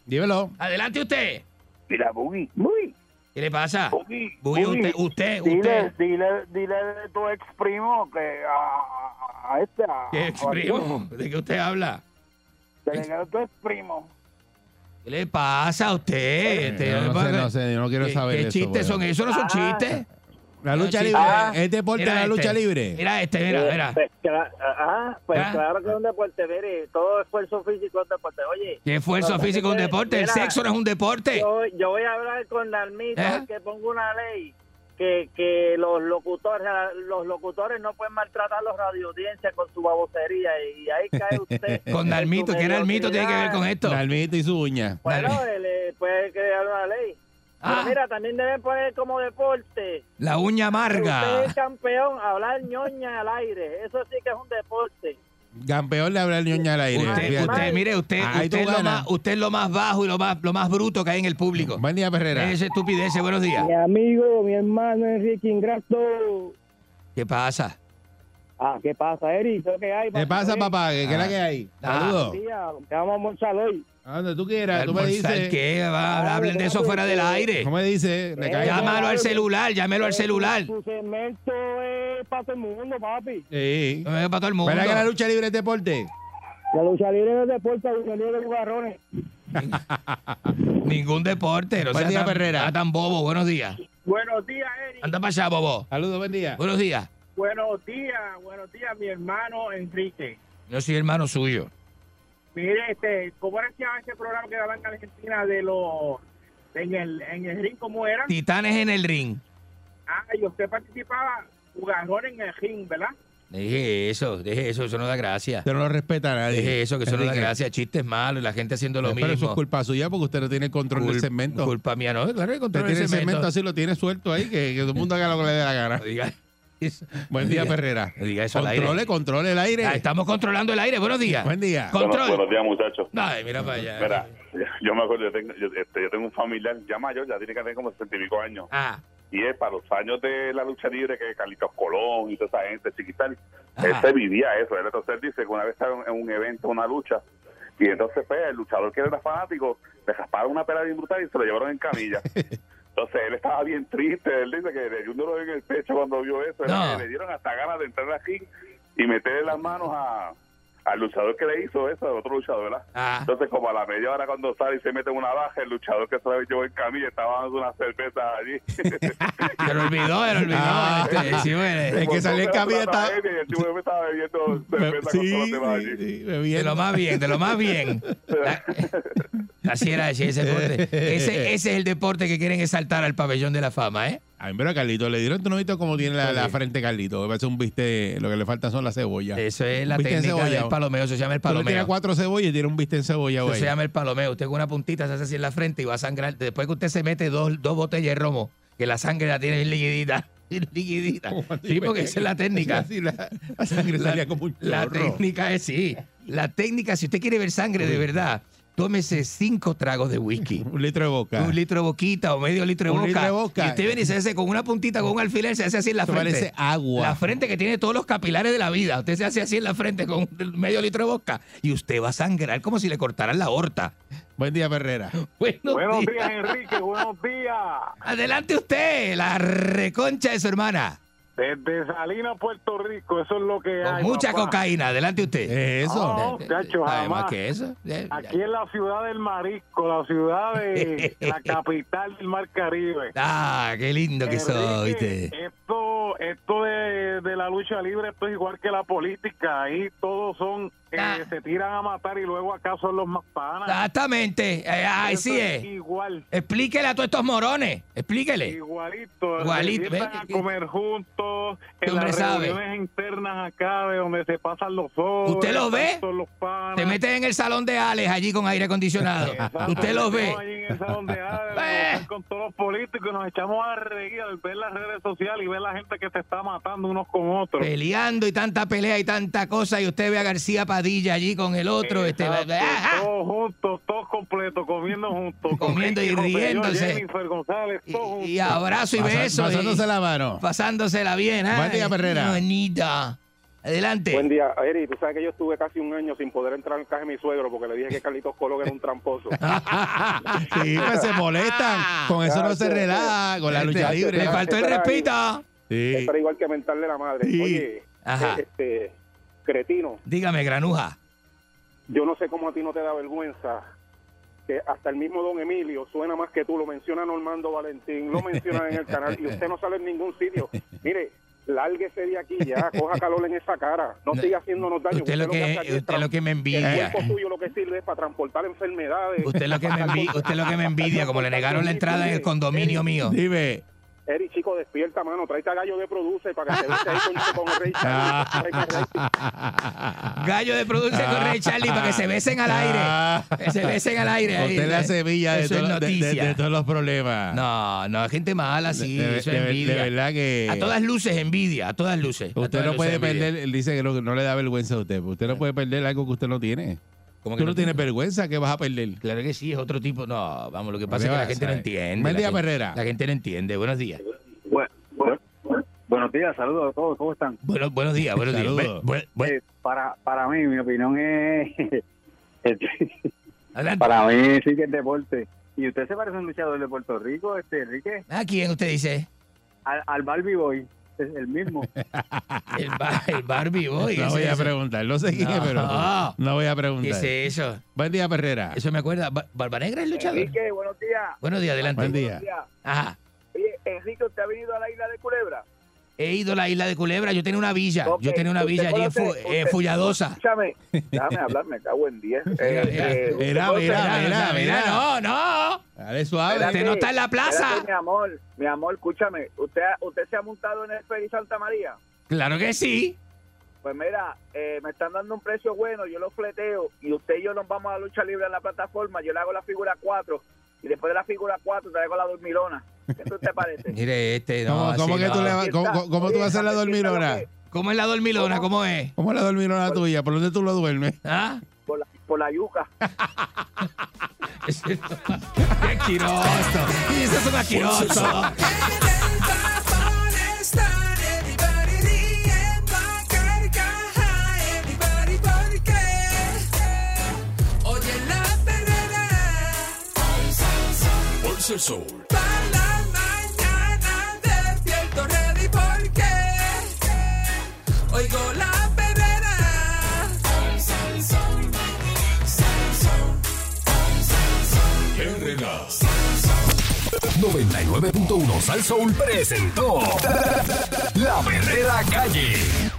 Dímelo. Adelante usted. Mira, Buggy. Buggy. ¿Qué le pasa? Buggy. Buggy, usted, usted, Dile, usted. dile, dile de tu ex primo que a, a- este. A, ¿Qué ex a- primo? ¿De qué usted habla? Que tu ex primo. ¿Qué le pasa a usted? Este, Yo no ¿qué- sé, no sé, yo no quiero ¿Qué, saber qué eso, chistes bueno. son esos? ¿No son Ah. chistes? La lucha libre. Ah. es deporte la este. lucha libre. Mira este, mira, mira. Pues, cla- ah, pues Ah. claro que es un deporte, mire, todo esfuerzo físico es un deporte. Oye, ¿Qué esfuerzo no, físico es un mira, deporte? El mira, sexo no es un deporte. Yo, yo voy a hablar con la almita ¿Eh? que pongo una ley que, que los locutores los locutores no pueden maltratar a los radioaudiencias con su babosería y ahí cae usted. Con Dalmito, ¿qué Dalmito tiene que ver con esto? Dalmito y su uña. Bueno, él eh, puede crear una ley. Ah. Pero mira, también deben poner como deporte. La uña Usted amarga. es campeón, hablar ñoña al aire. Eso sí que es un deporte. Campeón de hablar ñoña al aire. Usted, fíjate. usted, mire, usted, Ahí usted, tú es lo ganas. más, usted es lo más bajo y lo más, lo más bruto que hay en el público. Buen día, Perrera. Esa estupidez, buenos días. Mi amigo, mi hermano Enrique Ingrato. ¿Qué pasa? Ah, ¿qué pasa, Eri? ¿Qué que hay? ¿Qué pasa, papá? ¿Qué, qué es la que hay? Ah. Saludos. Día, Te vamos a almorzar hoy. A donde tú quieras. Tú me ¿Almorzar dices. qué? Va, hablen de eso fuera del aire. ¿Cómo me dices? Le cae- Llámalo al celular, llámelo al celular. Tu segmento es para todo el mundo, papi. Sí. No me para todo el mundo. ¿Verdad que la lucha libre es deporte? La lucha libre es deporte, la lucha libre de jugarrones. Ningún deporte. No Buen sea día, tan, Perrera. tan bobo. Buenos días. Buenos días, Eri. Anda para allá, bobo. Saludos, buen día. Buenos días. Buenos días, buenos días, mi hermano Enrique. Yo soy hermano suyo. Mire, este, ¿cómo era que ese programa que daban en Argentina de los... En el, en el ring, ¿cómo era? Titanes en el ring. Ah, y usted participaba jugador en el ring, ¿verdad? Deje eso, deje eso, eso no da gracia. Usted no lo respeta a nadie. Deje eso, que eso no da gracia. Chistes malos y la gente haciendo lo Pero eso mismo. es culpa suya porque usted no tiene control del segmento. Culpa mía, no, claro, el Usted control tiene del el segmento segmento. así, lo tiene suelto ahí, que, que todo el mundo haga lo que le dé la gana. Buen día, no diga eso al Controle, aire. controle el aire. Ah, estamos controlando el aire. Buenos días. Buen día. Control. Buenos, buenos días, muchachos. Ay, mira para allá. Mira, yo me acuerdo, yo tengo, yo, este, yo tengo un familiar ya mayor, ya tiene que tener como 60 y pico años. Ah, Y es para los años de la lucha libre que Carlitos Colón y toda esa gente, chiquital, él se vivía eso. Él, entonces dice que una vez estaba en un evento, una lucha, y entonces pues, el luchador que era fanático le rasparon una pera bien brutal y se lo llevaron en camilla. Entonces él estaba bien triste, él dice que le dio un dolor en el pecho cuando vio eso, No. le dieron hasta ganas de entrar aquí y meterle las manos a, al luchador que le hizo eso, al otro luchador, ¿verdad? ah. Entonces, como a la media hora cuando sale y se mete en una baja, el luchador que se llevó en camilla estaba dando una cerveza allí. Se lo olvidó, se lo olvidó. Ah. este, sí, bueno, El que salió en camilla estaba- Y el tipo me estaba bebiendo cerveza Sí, con todos los demás sí, allí. sí, de bebiendo. lo más bien, de lo más bien. Así era ese ese deporte. Ese, ese es el deporte que quieren exaltar al pabellón de la fama, ¿eh? Ay, pero a Carlito le dieron, tú no viste cómo tiene la, la frente Carlito. Parece un bistec, lo que le faltan son las cebollas. Eso es la técnica encebollado. del palomeo, eso se llama el Tú le tiras palomeo. cuatro cebollas y tiene un bistec encebollado Eso ahí. se llama el palomeo. Usted con una puntita se hace así en la frente y va a sangrar. Después que usted se mete dos, dos botellas de romo que la sangre la tiene bien liquidita. Sí, porque esa es la técnica. Sí, la, la sangre salía como un la técnica es sí. La técnica, si usted quiere ver sangre de verdad, tómese cinco tragos de whisky. Un litro de boca. Un litro de boquita o medio litro de Un boca. litro de boca. Y usted viene y se hace con una puntita, con un alfiler, se hace así en la Esto frente. parece agua. La frente que tiene todos los capilares de la vida. Usted se hace así en la frente con medio litro de boca y usted va a sangrar como si le cortaran la horta. Buen día, Perrera. Buenos, Buenos días. días, Enrique. Buenos días. Adelante usted, la reconcha de su hermana. Desde Salinas, Puerto Rico. Eso es lo que Con hay. mucha papá. cocaína. Adelante usted. No, De- de- chacho, ¿sabe jamás. más que eso? De- Aquí en la ciudad del Marisco, la ciudad de la capital del Mar Caribe. Ah, qué lindo que Enrique, soy, usted. Esto, esto de, de la lucha libre, esto es igual que la política. Ahí todos son, eh, Ah. se tiran a matar y luego acá son los más panas. Exactamente. Eh, ay, Eso sí es. Igual. Explíquele a todos estos morones. Explíquele. Igualito, Igualito, se sientan ve, a comer juntos, En las hombre sabe. reuniones internas acá de donde se pasan los sobres. ¿Usted los ve? tanto Los panas. Te metes en el salón de Alex allí con aire acondicionado. Exacto, Usted los ve. metemos allí en el salón de Alex, Eh. con todos los políticos y nos echamos a reír al ver las redes sociales y ver la gente que se está matando unos con otros. Peleando y tanta pelea y tanta cosa. Y usted ve a García Padilla allí con el otro. Este, Exacto, todos juntos, todos completos, comiendo juntos. con Comiendo y riéndose. Jennifer González, todos juntos. Y abrazo y Pasa- beso. pasándose y- la mano. Pasándosela bien. ¿ah? Buen día, Perrera. Bonita. Adelante. Buen día, Eri. Tú sabes que yo estuve casi un año sin poder entrar en casa de mi suegro porque le dije que Carlitos Colón era un tramposo. Sí, pues se molestan. Con eso no se relaja, con la lucha libre. Le faltó el respeto. Sí. Era igual que mentarle la madre. Sí. Oye, Ajá. eh, este, cretino, Dígame, granuja. yo no sé cómo a ti no te da vergüenza que hasta el mismo don Emilio suena más que tú, lo menciona Normando Valentín, lo mencionan en el canal y usted no sale en ningún sitio. Mire, lárguese de aquí ya, coja calor en esa cara, no No, siga haciéndonos daño. Usted lo hace que, aquí es usted lo que me El envidia. cuerpo suyo lo que sirve es para transportar enfermedades. Usted lo que me envidia, usted lo que me envidia, como le negaron la entrada en el condominio mío. Dime. Eri, chico, despierta, mano. Tráete a Gallo de Produce para que se vea ahí con, con Rey Charlie. Gallo de produce con Rey Charlie para que se besen al aire. Que se besen al aire. ahí. Usted es la semilla de, Eso es todo- de- de- noticia. de todos los problemas. No, no, hay gente mala, sí, De- de- eso es de- de envidia. verdad que- A todas luces envidia, a todas luces. Usted todas no luces puede envidia. perder, él dice que no, no le da vergüenza a usted. Usted no puede perder algo que usted no tiene. ¿Cómo que Tú no no tienes tiene? vergüenza, que vas a perder? Claro que sí, es otro tipo. No, vamos, lo que pasa ¿Qué es que la gente no entiende. Buen día, Perrera. La gente no entiende. Buenos días. buenos días, saludos a todos, ¿cómo están? Bueno, buenos días, buenos días. Saludos. Bu- bu- bu- Eh, para, para mí, mi opinión es... este, para mí sí que es deporte. ¿Y usted se parece a un luchador de Puerto Rico, este Enrique? ¿A quién usted dice? Al, al Barbie Boy, es el mismo. El, ba- el Barbie Boy. No ¿qué voy es a eso? preguntar. No sé quién es, No. pero no voy a ¿Qué preguntar. es eso? Buen día, Perrera. Eso me acuerda. Ba- ¿Barba Negra es luchador? Enrique, buenos días. Buenos días, adelante. Buen día. Ajá. Oye, Enrique, ¿usted ha venido a la isla de Culebra? He ido a la isla de Culebra. Yo tenía una villa. Yo Ok, tenía una villa allí en, Fulladosa. Escúchame, déjame hablar, me cago en 10. Mira, mira, Eh, mira, mira, Mira, mira, no, no. Dale suave. Espérate, Usted no está en la plaza. mi amor, mi amor, escúchame. ¿Usted, ¿Usted se ha montado en el Ferry Santa María? Claro que sí. Pues mira, eh, me están dando un precio bueno, yo lo fleteo y usted y yo nos vamos a la lucha libre en la plataforma, yo le hago la figura 4 y después de la figura 4 traigo la dormilona. ¿Qué te parece? Mire, este, no. ¿Cómo, cómo así que no. tú le vas- cómo, cómo- tú a hacer la dormilona? que- ¿Cómo es la dormilona? ¿Cómo es? ¿Cómo es la dormilona tuya? ¿Por dónde tú lo duermes? ¿Ah? Por la, por la yuca. ¡Qué asqueroso! Y eso es un asqueroso. El sol. para la mañana despierto ready porque oigo la perrera. 99.1 Sal Soul presentó La Verdadera Calle.